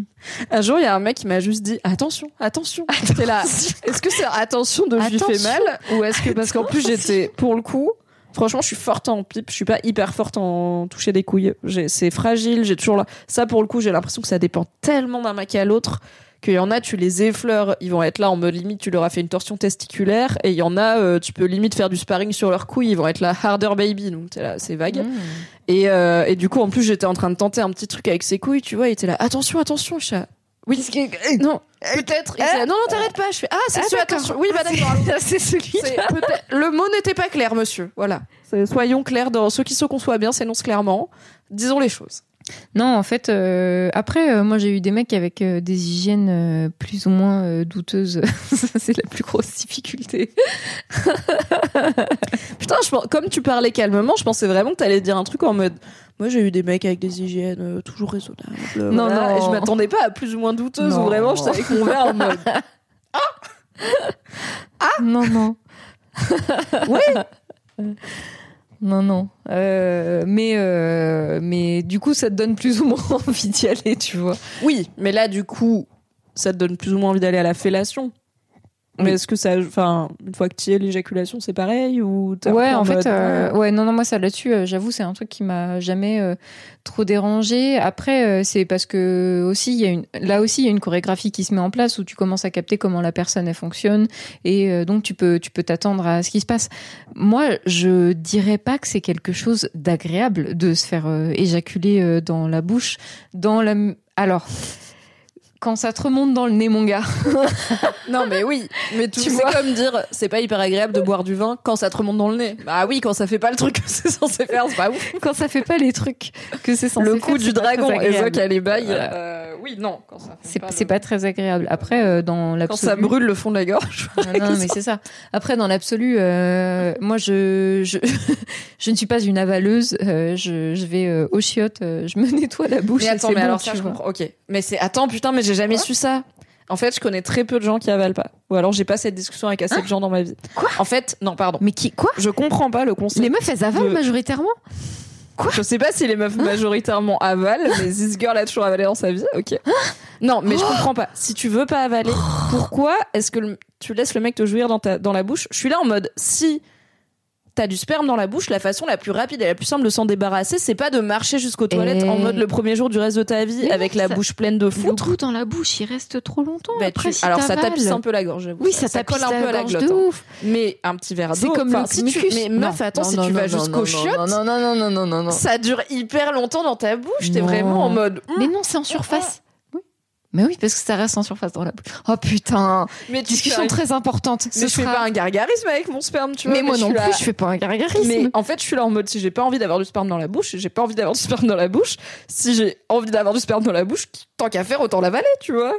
Speaker 1: Un jour, il y a un mec qui m'a juste dit attention, attention. J'étais là. Est-ce que c'est attention de je lui fais
Speaker 2: Attention.
Speaker 1: mal ou est-ce que parce qu'en plus j'étais pour le coup. Franchement, je suis forte en pipe. Je suis pas hyper forte en toucher des couilles. C'est fragile. J'ai toujours là. Ça, pour le coup, j'ai l'impression que ça dépend tellement d'un mec à l'autre qu'il y en a, tu les effleures, ils vont être là en mode limite, tu leur as fait une torsion testiculaire. Et il y en a, euh, tu peux limite faire du sparring sur leurs couilles. Ils vont être là harder baby. Donc t'es là, c'est vague.
Speaker 2: Mm.
Speaker 1: Et, euh, et du coup, en plus, j'étais en train de tenter un petit truc avec ses couilles, tu vois, il était là, attention, attention, je suis là, oui, non, peut-être. Il était là, non, non, t'arrêtes pas. Je fais, ah, c'est
Speaker 2: Ah,
Speaker 1: sûr,
Speaker 2: d'accord.
Speaker 1: attention. Oui, bah d'accord.
Speaker 2: c'est celui
Speaker 1: peut-être- Le mot n'était pas clair, monsieur. Voilà. Soyons clairs dans ceux qui se conçoivent bien, s'énoncent clairement. Disons les choses.
Speaker 2: Non, en fait, euh, après, euh, moi, j'ai eu des mecs avec euh, des hygiènes plus ou moins douteuses. Ça, c'est la plus grosse difficulté.
Speaker 1: Putain, je comme tu parlais calmement, je pensais vraiment que t'allais dire un truc en mode. Moi, j'ai eu des mecs avec des hygiènes toujours raisonnables.
Speaker 2: Non,
Speaker 1: voilà.
Speaker 2: non.
Speaker 1: Et je m'attendais pas à plus ou moins douteuse
Speaker 2: Non.
Speaker 1: ou vraiment, j'étais avec mon verre en mode.
Speaker 2: Non, non.
Speaker 1: Ouais.
Speaker 2: Non, non. Euh, mais, euh, mais du coup, ça te donne plus ou moins envie d'y aller, tu vois.
Speaker 1: Oui, mais là, du coup, ça te donne plus ou moins envie d'aller à la fellation. Mais est-ce que ça, enfin, une fois que tu y es, l'éjaculation, c'est pareil ou
Speaker 2: Ouais, en fait, euh, ouais, non, non, moi, ça là-dessus, euh, j'avoue, c'est un truc qui m'a jamais euh, trop dérangé. Après, euh, c'est parce que aussi, il y a une, là aussi, il y a une chorégraphie qui se met en place où tu commences à capter comment la personne elle fonctionne et euh, donc tu peux, tu peux t'attendre à ce qui se passe. Moi, je dirais pas que c'est quelque chose d'agréable de se faire euh, éjaculer euh, dans la bouche, dans la, alors. Quand ça te remonte dans le nez, mon gars.
Speaker 1: Non, mais oui, mais tu
Speaker 2: Tu
Speaker 1: c'est
Speaker 2: vois.
Speaker 1: comme dire, c'est pas hyper agréable de boire du vin quand ça te remonte dans le nez. Bah oui, quand ça fait pas le truc que c'est censé faire, c'est pas ouf.
Speaker 2: Quand ça fait pas les trucs que c'est censé
Speaker 1: le
Speaker 2: faire,
Speaker 1: coup du dragon, et
Speaker 2: agréable.
Speaker 1: ça les.
Speaker 2: Voilà.
Speaker 1: euh, oui, non, quand ça fait
Speaker 2: C'est
Speaker 1: pas,
Speaker 2: c'est
Speaker 1: le-
Speaker 2: pas très agréable. Après, euh, dans
Speaker 1: quand
Speaker 2: l'absolu.
Speaker 1: ça brûle le fond de la gorge.
Speaker 2: Non, non, mais c'est ça. Après, dans l'absolu, euh, moi, je, je, je ne suis pas une avaleuse. euh, je, je vais euh, aux chiottes, euh, je me nettoie la bouche.
Speaker 1: Mais
Speaker 2: et
Speaker 1: attends,
Speaker 2: c'est
Speaker 1: mais
Speaker 2: bon,
Speaker 1: alors ça, je
Speaker 2: vois.
Speaker 1: comprends. Ok. Mais c'est attends, putain, mais j'ai jamais
Speaker 2: Quoi
Speaker 1: su ça. En fait, je connais très peu de gens qui avalent pas. Ou alors j'ai pas cette discussion avec assez de gens dans ma vie.
Speaker 2: Quoi
Speaker 1: En fait, non, pardon.
Speaker 2: Mais qui, quoi
Speaker 1: Je comprends pas le concept.
Speaker 2: Les meufs, elles avalent
Speaker 1: de-
Speaker 2: majoritairement
Speaker 1: Je sais pas si les meufs majoritairement avalent, mais this girl a toujours avalé dans sa vie. Ok. Non, mais je comprends pas. Si tu veux pas avaler, pourquoi est-ce que le- tu laisses le mec te jouir dans, ta, dans la bouche? Je suis là en mode si t'as du sperme dans la bouche, la façon la plus rapide et la plus simple de s'en débarrasser, c'est pas de marcher jusqu'aux toilettes
Speaker 2: Et-
Speaker 1: en mode le premier jour du reste de ta vie avec la
Speaker 2: ça-
Speaker 1: bouche pleine de
Speaker 2: Le
Speaker 1: foutre.
Speaker 2: goût dans la bouche, il reste trop longtemps.
Speaker 1: Bah,
Speaker 2: après,
Speaker 1: tu-
Speaker 2: si
Speaker 1: alors ça tapisse un peu la gorge. j'avoue.
Speaker 2: Oui, ça, tapisse
Speaker 1: colle un peu à la
Speaker 2: gorge
Speaker 1: glotte.
Speaker 2: de
Speaker 1: hein.
Speaker 2: ouf.
Speaker 1: Mais un petit verre d'eau.
Speaker 2: C'est comme
Speaker 1: enfin,
Speaker 2: le
Speaker 1: si tu... Mais meuf, attends,
Speaker 2: non,
Speaker 1: si
Speaker 2: non,
Speaker 1: tu
Speaker 2: non,
Speaker 1: vas jusqu'aux
Speaker 2: non,
Speaker 1: chiottes,
Speaker 2: Non, non, non, non, non, non,
Speaker 1: ça dure hyper longtemps dans ta bouche. T'es vraiment en mode. hum,
Speaker 2: Mais non, c'est en surface. Mais oui, parce que ça reste en surface dans la bouche. Oh putain,
Speaker 1: Mais
Speaker 2: discussion très importante.
Speaker 1: Mais
Speaker 2: Ce
Speaker 1: je fais pas un gargarisme avec mon sperme, tu vois.
Speaker 2: Mais moi non plus,
Speaker 1: là-
Speaker 2: je fais pas un gargarisme.
Speaker 1: Mais en fait, je suis là en mode si j'ai pas envie d'avoir du sperme dans la bouche, j'ai pas envie d'avoir du sperme dans la bouche. Si j'ai envie d'avoir du sperme dans la bouche, tant qu'à faire, autant l'avaler, tu vois.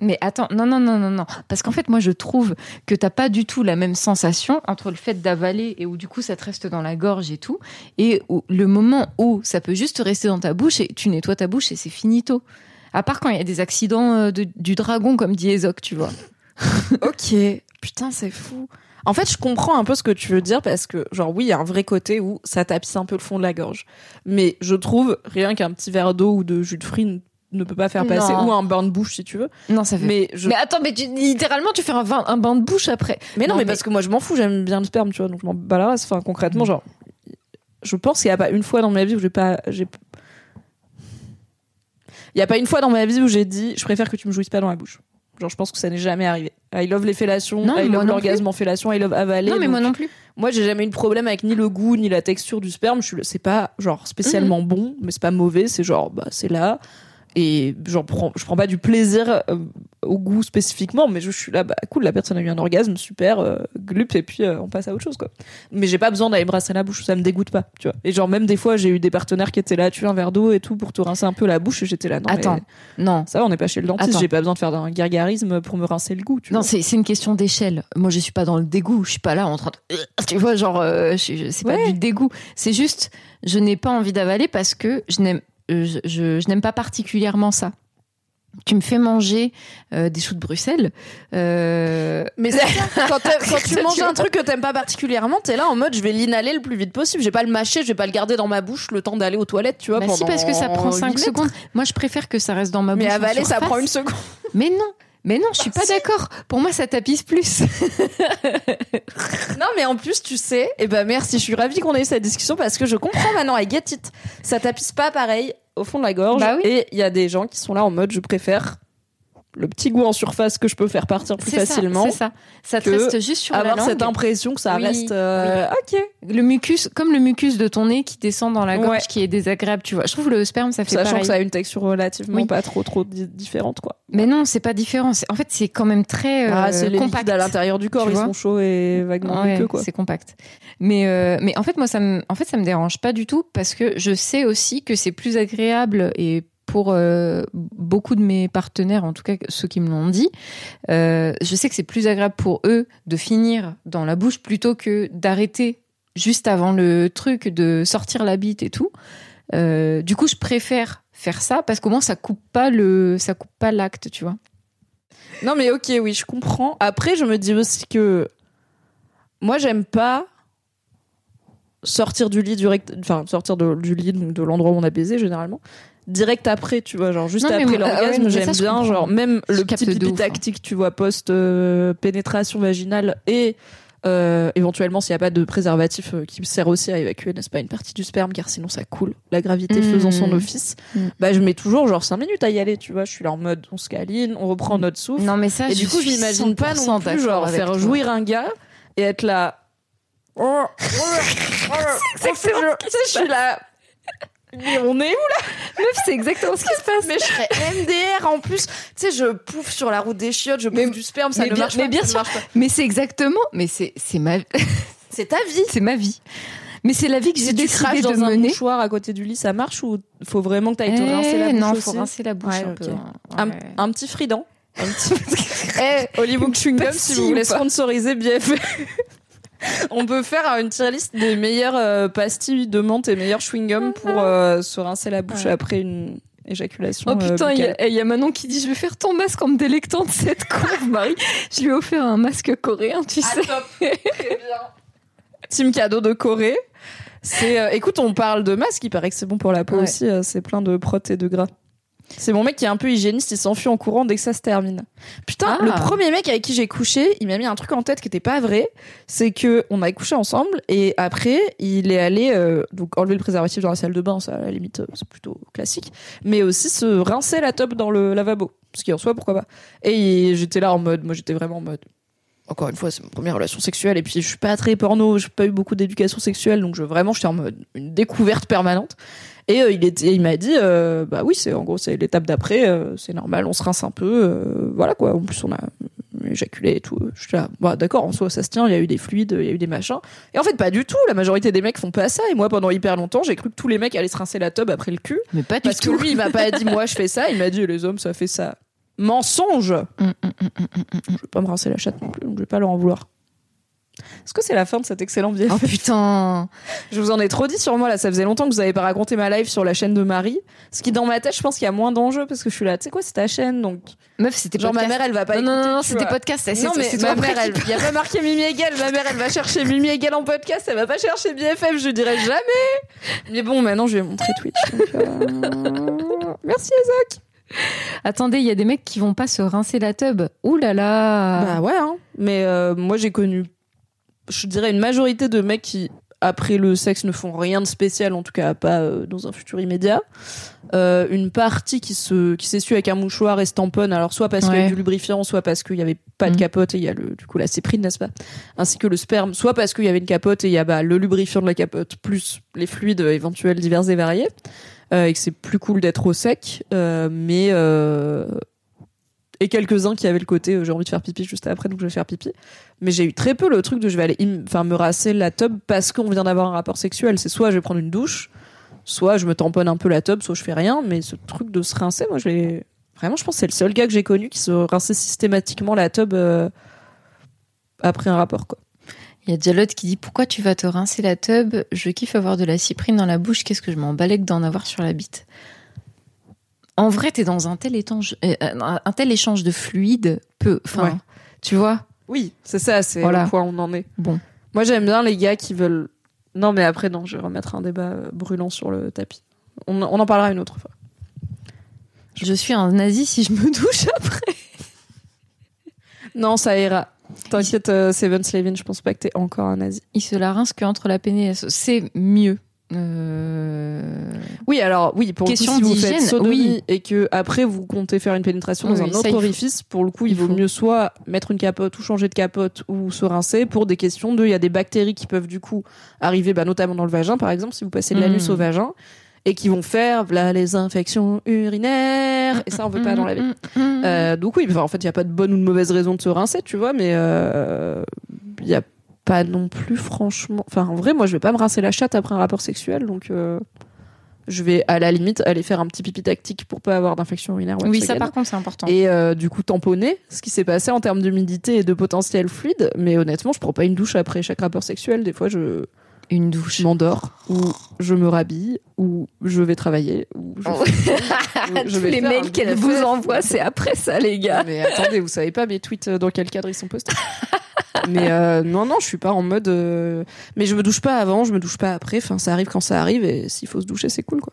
Speaker 2: Mais attends, non, non, non, non, non. Parce qu'en fait, moi, je trouve que t'as pas du tout la même sensation entre le fait d'avaler et où du coup ça te reste dans la gorge et tout, et le moment où ça peut juste rester dans ta bouche et tu nettoies ta bouche et c'est finito. À part quand il y a des accidents euh, de- du dragon, comme dit Ezoc, tu vois.
Speaker 1: Ok, putain, c'est fou. En fait, je comprends un peu ce que tu veux dire parce que, genre, oui, il y a un vrai côté où ça tapisse un peu le fond de la gorge. Mais je trouve rien qu'un petit verre d'eau ou de jus de fruits ne- peut pas faire passer,
Speaker 2: Non.
Speaker 1: ou un bain de bouche si tu veux.
Speaker 2: Non, ça fait. Mais,
Speaker 1: Mais je,
Speaker 2: attends, mais tu- littéralement, tu fais un, vin- un bain de bouche après.
Speaker 1: mais non,
Speaker 2: non,
Speaker 1: mais,
Speaker 2: mais-
Speaker 1: parce que moi je m'en fous, j'aime bien le sperme, tu vois, donc je m'en bats la race. Enfin, concrètement, genre, je pense qu'il n'y a pas une fois dans ma vie où j'ai pas, j'ai, Il y a pas une fois dans ma vie où j'ai dit, je préfère que tu me jouisses pas dans la bouche. Genre, je pense que ça n'est jamais arrivé. I love les fellations,
Speaker 2: Non,
Speaker 1: I love l'orgasme en fellation, I love avaler.
Speaker 2: Non, mais
Speaker 1: donc-
Speaker 2: moi non plus.
Speaker 1: Moi, j'ai jamais eu de problème avec ni le goût ni la texture du sperme. Je suis, c'est pas genre spécialement
Speaker 2: Mhm.
Speaker 1: bon, mais c'est pas mauvais. C'est genre, bah, c'est là. Et j'en prends, je prends pas du plaisir euh, au goût spécifiquement, mais je, suis là, bah cool, la personne a eu un orgasme, super, euh, glup, et puis euh, on passe à autre chose, quoi. Mais j'ai pas besoin d'aller brasser la bouche, ça me dégoûte pas, tu vois. Et genre, même des fois, j'ai eu des partenaires qui étaient là, tu veux un verre d'eau et tout pour te rincer un peu la bouche, et j'étais là, non, mais
Speaker 2: Attends, non.
Speaker 1: ça va, on n'est pas chez le dentiste, j'ai pas besoin de faire un gargarisme pour me rincer le goût, tu
Speaker 2: Non, c'est c'est une question d'échelle. Moi, je suis pas dans le dégoût. Je suis pas là en train de. Tu vois, genre, euh, c'est pas
Speaker 1: Ouais.
Speaker 2: du dégoût. C'est juste, je n'ai pas envie d'avaler parce que je n'aime, je, je- je n'aime pas particulièrement ça. Tu me fais manger euh, des choux de Bruxelles. euh,
Speaker 1: Mais ça, quand, tu manges un truc que t'aimes pas particulièrement, t'es là en mode je vais l'inhaler le plus vite possible. Je vais pas le mâcher, je vais pas le garder dans ma bouche le temps d'aller aux toilettes, tu vois.
Speaker 2: bah si, parce que ça prend 5
Speaker 1: huit
Speaker 2: secondes. Moi, je préfère que ça reste dans ma
Speaker 1: Mais
Speaker 2: bouche. en
Speaker 1: avaler, ça prend une seconde.
Speaker 2: Mais non, mais non, je suis pas d'accord. Pour moi, ça tapisse plus.
Speaker 1: Non, mais en plus, tu sais, et ben merci, je suis ravie qu'on ait eu cette discussion parce que je comprends maintenant, I get it. Ça tapisse pas pareil au fond de la gorge.
Speaker 2: Bah oui.
Speaker 1: Et il y a des gens qui sont là en mode je préfère le petit goût en surface que je peux faire partir plus facilement.
Speaker 2: C'est ça. Ça te reste juste sur la
Speaker 1: avoir
Speaker 2: langue.
Speaker 1: cette impression que ça
Speaker 2: Oui,
Speaker 1: reste. euh, Ok.
Speaker 2: Le mucus, comme le mucus de ton nez qui descend dans la gorge,
Speaker 1: Ouais.
Speaker 2: qui est désagréable, tu vois. Je trouve le sperme, ça fait
Speaker 1: Sachant
Speaker 2: pareil.
Speaker 1: que ça a une texture relativement
Speaker 2: Oui.
Speaker 1: pas trop trop di- différente, quoi.
Speaker 2: Mais non, c'est pas différent. En fait, c'est quand même très euh,
Speaker 1: ah, c'est
Speaker 2: compact.
Speaker 1: à l'intérieur du corps, ils sont chauds et vaguement
Speaker 2: Ouais,
Speaker 1: muqueux, quoi.
Speaker 2: c'est compact. Mais euh, mais en fait, moi, ça me, en fait, ça me dérange pas du tout parce que je sais aussi que c'est plus agréable et pour euh, beaucoup de mes partenaires, en tout cas ceux qui me l'ont dit, euh, je sais que c'est plus agréable pour eux de finir dans la bouche plutôt que d'arrêter juste avant le truc, de sortir la bite et tout. Euh, du coup, je préfère faire ça parce qu'au moins ça coupe pas le, ça coupe pas l'acte, tu vois.
Speaker 1: Non, mais ok, oui, je comprends. Après, je me dis aussi que moi, j'aime pas sortir du lit direct, enfin sortir du lit, donc de l'endroit où on a baisé généralement, direct après, tu vois, genre juste
Speaker 2: Non,
Speaker 1: après
Speaker 2: ah ouais,
Speaker 1: l'orgasme, j'aime
Speaker 2: je
Speaker 1: bien, genre même
Speaker 2: Je
Speaker 1: le petit pipi
Speaker 2: hein.
Speaker 1: tactique, tu vois, post euh, pénétration vaginale et euh, éventuellement s'il n'y a pas de préservatif euh, qui sert aussi à évacuer, n'est-ce pas, une partie du sperme, car sinon ça coule, la gravité
Speaker 2: Mmh.
Speaker 1: faisant son office,
Speaker 2: Mmh.
Speaker 1: bah je mets toujours genre 5 minutes à y aller, tu vois, je suis là en mode on se câline, on reprend notre souffle.
Speaker 2: Non, mais ça,
Speaker 1: Et du coup, je
Speaker 2: suis
Speaker 1: m'imagine pas non
Speaker 2: 100%
Speaker 1: plus, genre, faire
Speaker 2: toi.
Speaker 1: jouir un gars et être là. c'est Tu sais, je suis là. Mais on est où
Speaker 2: Meuf, c'est exactement ce qui se passe.
Speaker 1: Mais je serais MDR en plus. Tu sais, je pouffe sur la route des chiottes, je bouffe du sperme, ça
Speaker 2: mais
Speaker 1: ne
Speaker 2: bien-
Speaker 1: marche
Speaker 2: mais
Speaker 1: pas.
Speaker 2: bien sûr.
Speaker 1: marche pas.
Speaker 2: Mais c'est exactement, mais c'est c'est ma
Speaker 1: C'est ta vie.
Speaker 2: c'est ma vie. Mais c'est la vie que j'ai
Speaker 1: Si tu
Speaker 2: décidé de
Speaker 1: dans un
Speaker 2: mener.
Speaker 1: mouchoir à côté du lit, ça marche ou faut vraiment que t'ailles te
Speaker 2: Eh,
Speaker 1: rincer la bouche
Speaker 2: non, faut rincer la bouche
Speaker 1: Ouais,
Speaker 2: un peu. hein.
Speaker 1: un,
Speaker 2: Ouais.
Speaker 1: un petit frident. Un petit... Eh, Hollywood Chewing Gum, si vous voulez sponsoriser BFF. On peut faire une tier list des meilleures euh, pastilles de menthe et meilleurs chewing gum pour euh, se rincer la bouche
Speaker 2: Ouais.
Speaker 1: après une éjaculation.
Speaker 2: Oh putain,
Speaker 1: euh,
Speaker 2: il y,
Speaker 1: buccale.
Speaker 2: a- eh, il y a Manon qui dit je vais faire ton masque en me délectant de cette courbe, Marie. Je lui ai offert un masque coréen, tu sais.
Speaker 1: Team cadeau de Corée. C'est, euh, écoute, on parle de masque, il paraît que c'est bon pour la peau
Speaker 2: Ouais.
Speaker 1: aussi, c'est plein de prot et de gras. C'est mon mec qui est un peu hygiéniste, il s'enfuit en courant dès que ça se termine. Putain,
Speaker 2: Ah.
Speaker 1: le premier mec avec qui j'ai couché, il m'a mis un truc en tête qui était pas vrai. C'est que on a couché ensemble et après, il est allé euh, donc enlever le préservatif dans la salle de bain, ça à la limite euh, c'est plutôt classique, mais aussi se rincer la top dans le lavabo, ce qui en soi pourquoi pas. Et j'étais là en mode, moi j'étais vraiment en mode. Encore une fois, c'est ma première relation sexuelle et puis je suis pas très porno, j'ai pas eu beaucoup d'éducation sexuelle donc je vraiment j'étais en mode une découverte permanente. Et euh, il il m'a dit, euh, bah oui, c'est en gros c'est l'étape d'après, euh, c'est normal, on se rince un peu, voilà quoi. En plus on a éjaculé et tout. Je suis là, bah d'accord, en soi ça se tient, il y a eu des fluides, il y a eu des machins. Et en fait pas du tout. La majorité des mecs font pas ça. Et moi pendant hyper longtemps, j'ai cru que tous les mecs allaient se rincer la tub après le cul,
Speaker 2: Mais pas du
Speaker 1: parce que
Speaker 2: tout.
Speaker 1: lui il m'a pas dit moi je fais ça, il m'a dit les hommes ça fait ça. Mensonge.
Speaker 2: Mm,
Speaker 1: Je vais pas me rincer la chatte non plus, donc je vais pas leur en vouloir. Est-ce que c'est la fin de cet excellent biais
Speaker 2: Oh putain.
Speaker 1: Je vous en ai trop dit sur moi là, ça faisait longtemps que vous avez pas raconté ma live sur la chaîne de Marie. Ce qui dans ma tête, je pense qu'il y a moins d'enjeux parce que je suis là, tu sais quoi, c'est ta chaîne donc
Speaker 2: Meuf, c'était
Speaker 1: genre ma mère elle va pas
Speaker 2: Non, non,
Speaker 1: écouter,
Speaker 2: non, non, c'était podcast.
Speaker 1: Non mais
Speaker 2: c'est
Speaker 1: ma mère, elle, il y a pas marqué Mimi Hegel. Ma mère, elle va chercher Mimi Hegel en podcast. Elle va pas chercher BFM. Je dirais jamais. Mais bon, maintenant, je vais montrer Twitch. donc, euh, Merci Isaac.
Speaker 2: Attendez, il y a des mecs qui vont pas se rincer la tub. Ouh là là.
Speaker 1: Bah ouais. Hein. Mais euh, moi, j'ai connu, je dirais une majorité de mecs qui après le sexe ne font rien de spécial, en tout cas pas euh, dans un futur immédiat. Euh, une partie qui se qui s'essuie avec un mouchoir et se tamponne, alors soit parce qu'il y a du lubrifiant, soit parce qu'il y avait pas de
Speaker 2: Mhm.
Speaker 1: capote et il y a le du coup la cyprine, n'est-ce pas? Ainsi que le sperme, soit parce qu'il y avait une capote et il y a bah, le lubrifiant de la capote plus les fluides éventuels divers et variés, euh, et que c'est plus cool d'être au sec, euh, mais euh, et quelques-uns qui avaient le côté euh, j'ai envie de faire pipi juste après donc je vais faire pipi. Mais j'ai eu très peu le truc de je vais aller me rasser la tub parce qu'on vient d'avoir un rapport sexuel. C'est soit je vais prendre une douche soit je me tamponne un peu la tub soit je fais rien. Mais ce truc de se rincer moi je l'ai vraiment je pense que c'est le seul gars que j'ai connu qui se rinçait systématiquement la tub euh, après un rapport quoi.
Speaker 2: Il y a l'autre qui dit Pourquoi tu vas te rincer la tub? Je kiffe avoir de la cyprine dans la bouche, qu'est-ce que je m'en balèque d'en avoir sur la bite? En vrai, t'es dans un tel, étange, euh, un un tel échange de fluides, peu. Enfin,
Speaker 1: Ouais.
Speaker 2: tu vois
Speaker 1: oui c'est ça c'est
Speaker 2: Voilà.
Speaker 1: le point où on en est
Speaker 2: Bon.
Speaker 1: moi j'aime bien les gars qui veulent non mais après non je vais remettre un débat euh, brûlant sur le tapis on, on en parlera une autre fois
Speaker 2: Je suis un nazi si je me douche après.
Speaker 1: Non, ça ira. T'inquiète, euh, Seven Slavin, je pense pas que t'es encore un nazi.
Speaker 2: Il se la rince qu'entre la péné et la sauce. C'est mieux. Euh,
Speaker 1: Oui, alors, oui, pour
Speaker 2: Question
Speaker 1: le coup, si vous faites sodomie
Speaker 2: oui.
Speaker 1: et que après vous comptez faire une pénétration dans un autre
Speaker 2: faut.
Speaker 1: orifice, pour le coup, il,
Speaker 2: Il
Speaker 1: vaut
Speaker 2: faut.
Speaker 1: mieux soit mettre une capote ou changer de capote ou se rincer pour des questions de, il y a des bactéries qui peuvent du coup arriver, bah, notamment dans le vagin, par exemple, si vous passez de l'anus
Speaker 2: Mm.
Speaker 1: au vagin et qui vont faire, là, les infections urinaires et ça, on veut pas dans la vie.
Speaker 2: Mm, mm, mm.
Speaker 1: Euh, donc oui, enfin, en fait, il n'y a pas de bonne ou de mauvaise raison de se rincer, tu vois, mais euh, il y a pas non plus, franchement... Enfin, en vrai, moi, je vais pas me rincer la chatte après un rapport sexuel, donc euh, je vais, à la limite, aller faire un petit pipi tactique pour pas avoir d'infection urinaire.
Speaker 2: oui, ça
Speaker 1: again.
Speaker 2: par contre, c'est important.
Speaker 1: Et euh, du coup, tamponner ce qui s'est passé en termes d'humidité et de potentiel fluide, mais honnêtement, je prends pas une douche après chaque rapport sexuel. Des fois, je,
Speaker 2: Une douche.
Speaker 1: je m'endors, ou je me rhabille, ou je vais travailler, ou je, ou je
Speaker 2: Tous
Speaker 1: vais
Speaker 2: les
Speaker 1: faire
Speaker 2: mails qu'elle vous envoie, c'est après ça, les gars.
Speaker 1: Mais attendez, vous savez pas mes tweets euh, dans quel cadre ils sont postés. mais euh, non, non, je suis pas en mode. euh, Mais je me douche pas avant, je me douche pas après. Enfin, ça arrive quand ça arrive et s'il faut se doucher, c'est cool, quoi.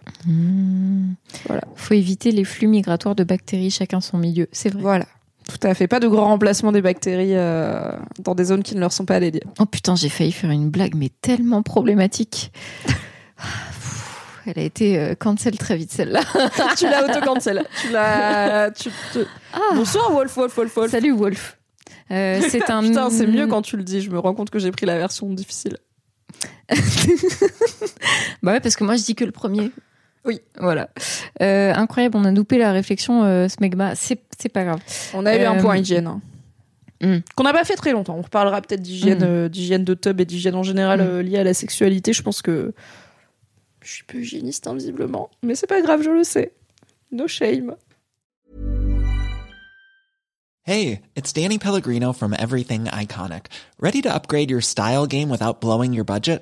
Speaker 1: Voilà.
Speaker 2: Faut éviter les flux migratoires de bactéries, chacun son milieu. C'est vrai.
Speaker 1: Voilà. Tout à fait. Pas de grand remplacement des bactéries euh, dans des zones qui ne leur sont pas dédiées.
Speaker 2: Oh putain, j'ai failli faire une blague, mais tellement problématique. Ah, Elle a été euh, cancel très vite, celle-là.
Speaker 1: tu l'as auto-cancel. Tu l'as. Tu te... Bonsoir, Wolf, Wolf, Wolf, Wolf.
Speaker 2: Salut, Wolf. Euh, c'est un.
Speaker 1: Putain, c'est mieux quand tu le dis. Je me rends compte que j'ai pris la version difficile.
Speaker 2: Bah ouais, parce que moi, je dis que le premier.
Speaker 1: Oui.
Speaker 2: Voilà. Euh, incroyable, on a loupé la réflexion euh, smegma. C'est c'est pas grave.
Speaker 1: On a eu un
Speaker 2: Euh,
Speaker 1: point hygiène. hein.
Speaker 2: hmm.
Speaker 1: Qu'on n'a pas fait très longtemps. On reparlera peut-être d'hygiène,
Speaker 2: Mm.
Speaker 1: euh, d'hygiène de tub et d'hygiène en général
Speaker 2: Mm.
Speaker 1: euh, liée à la sexualité. Je pense que je suis peu hygiéniste, hein, visiblement. Mais c'est pas grave, je le sais. No shame.
Speaker 4: Hey, it's Danny Pellegrino from Everything Iconic. Ready to upgrade your style game without blowing your budget?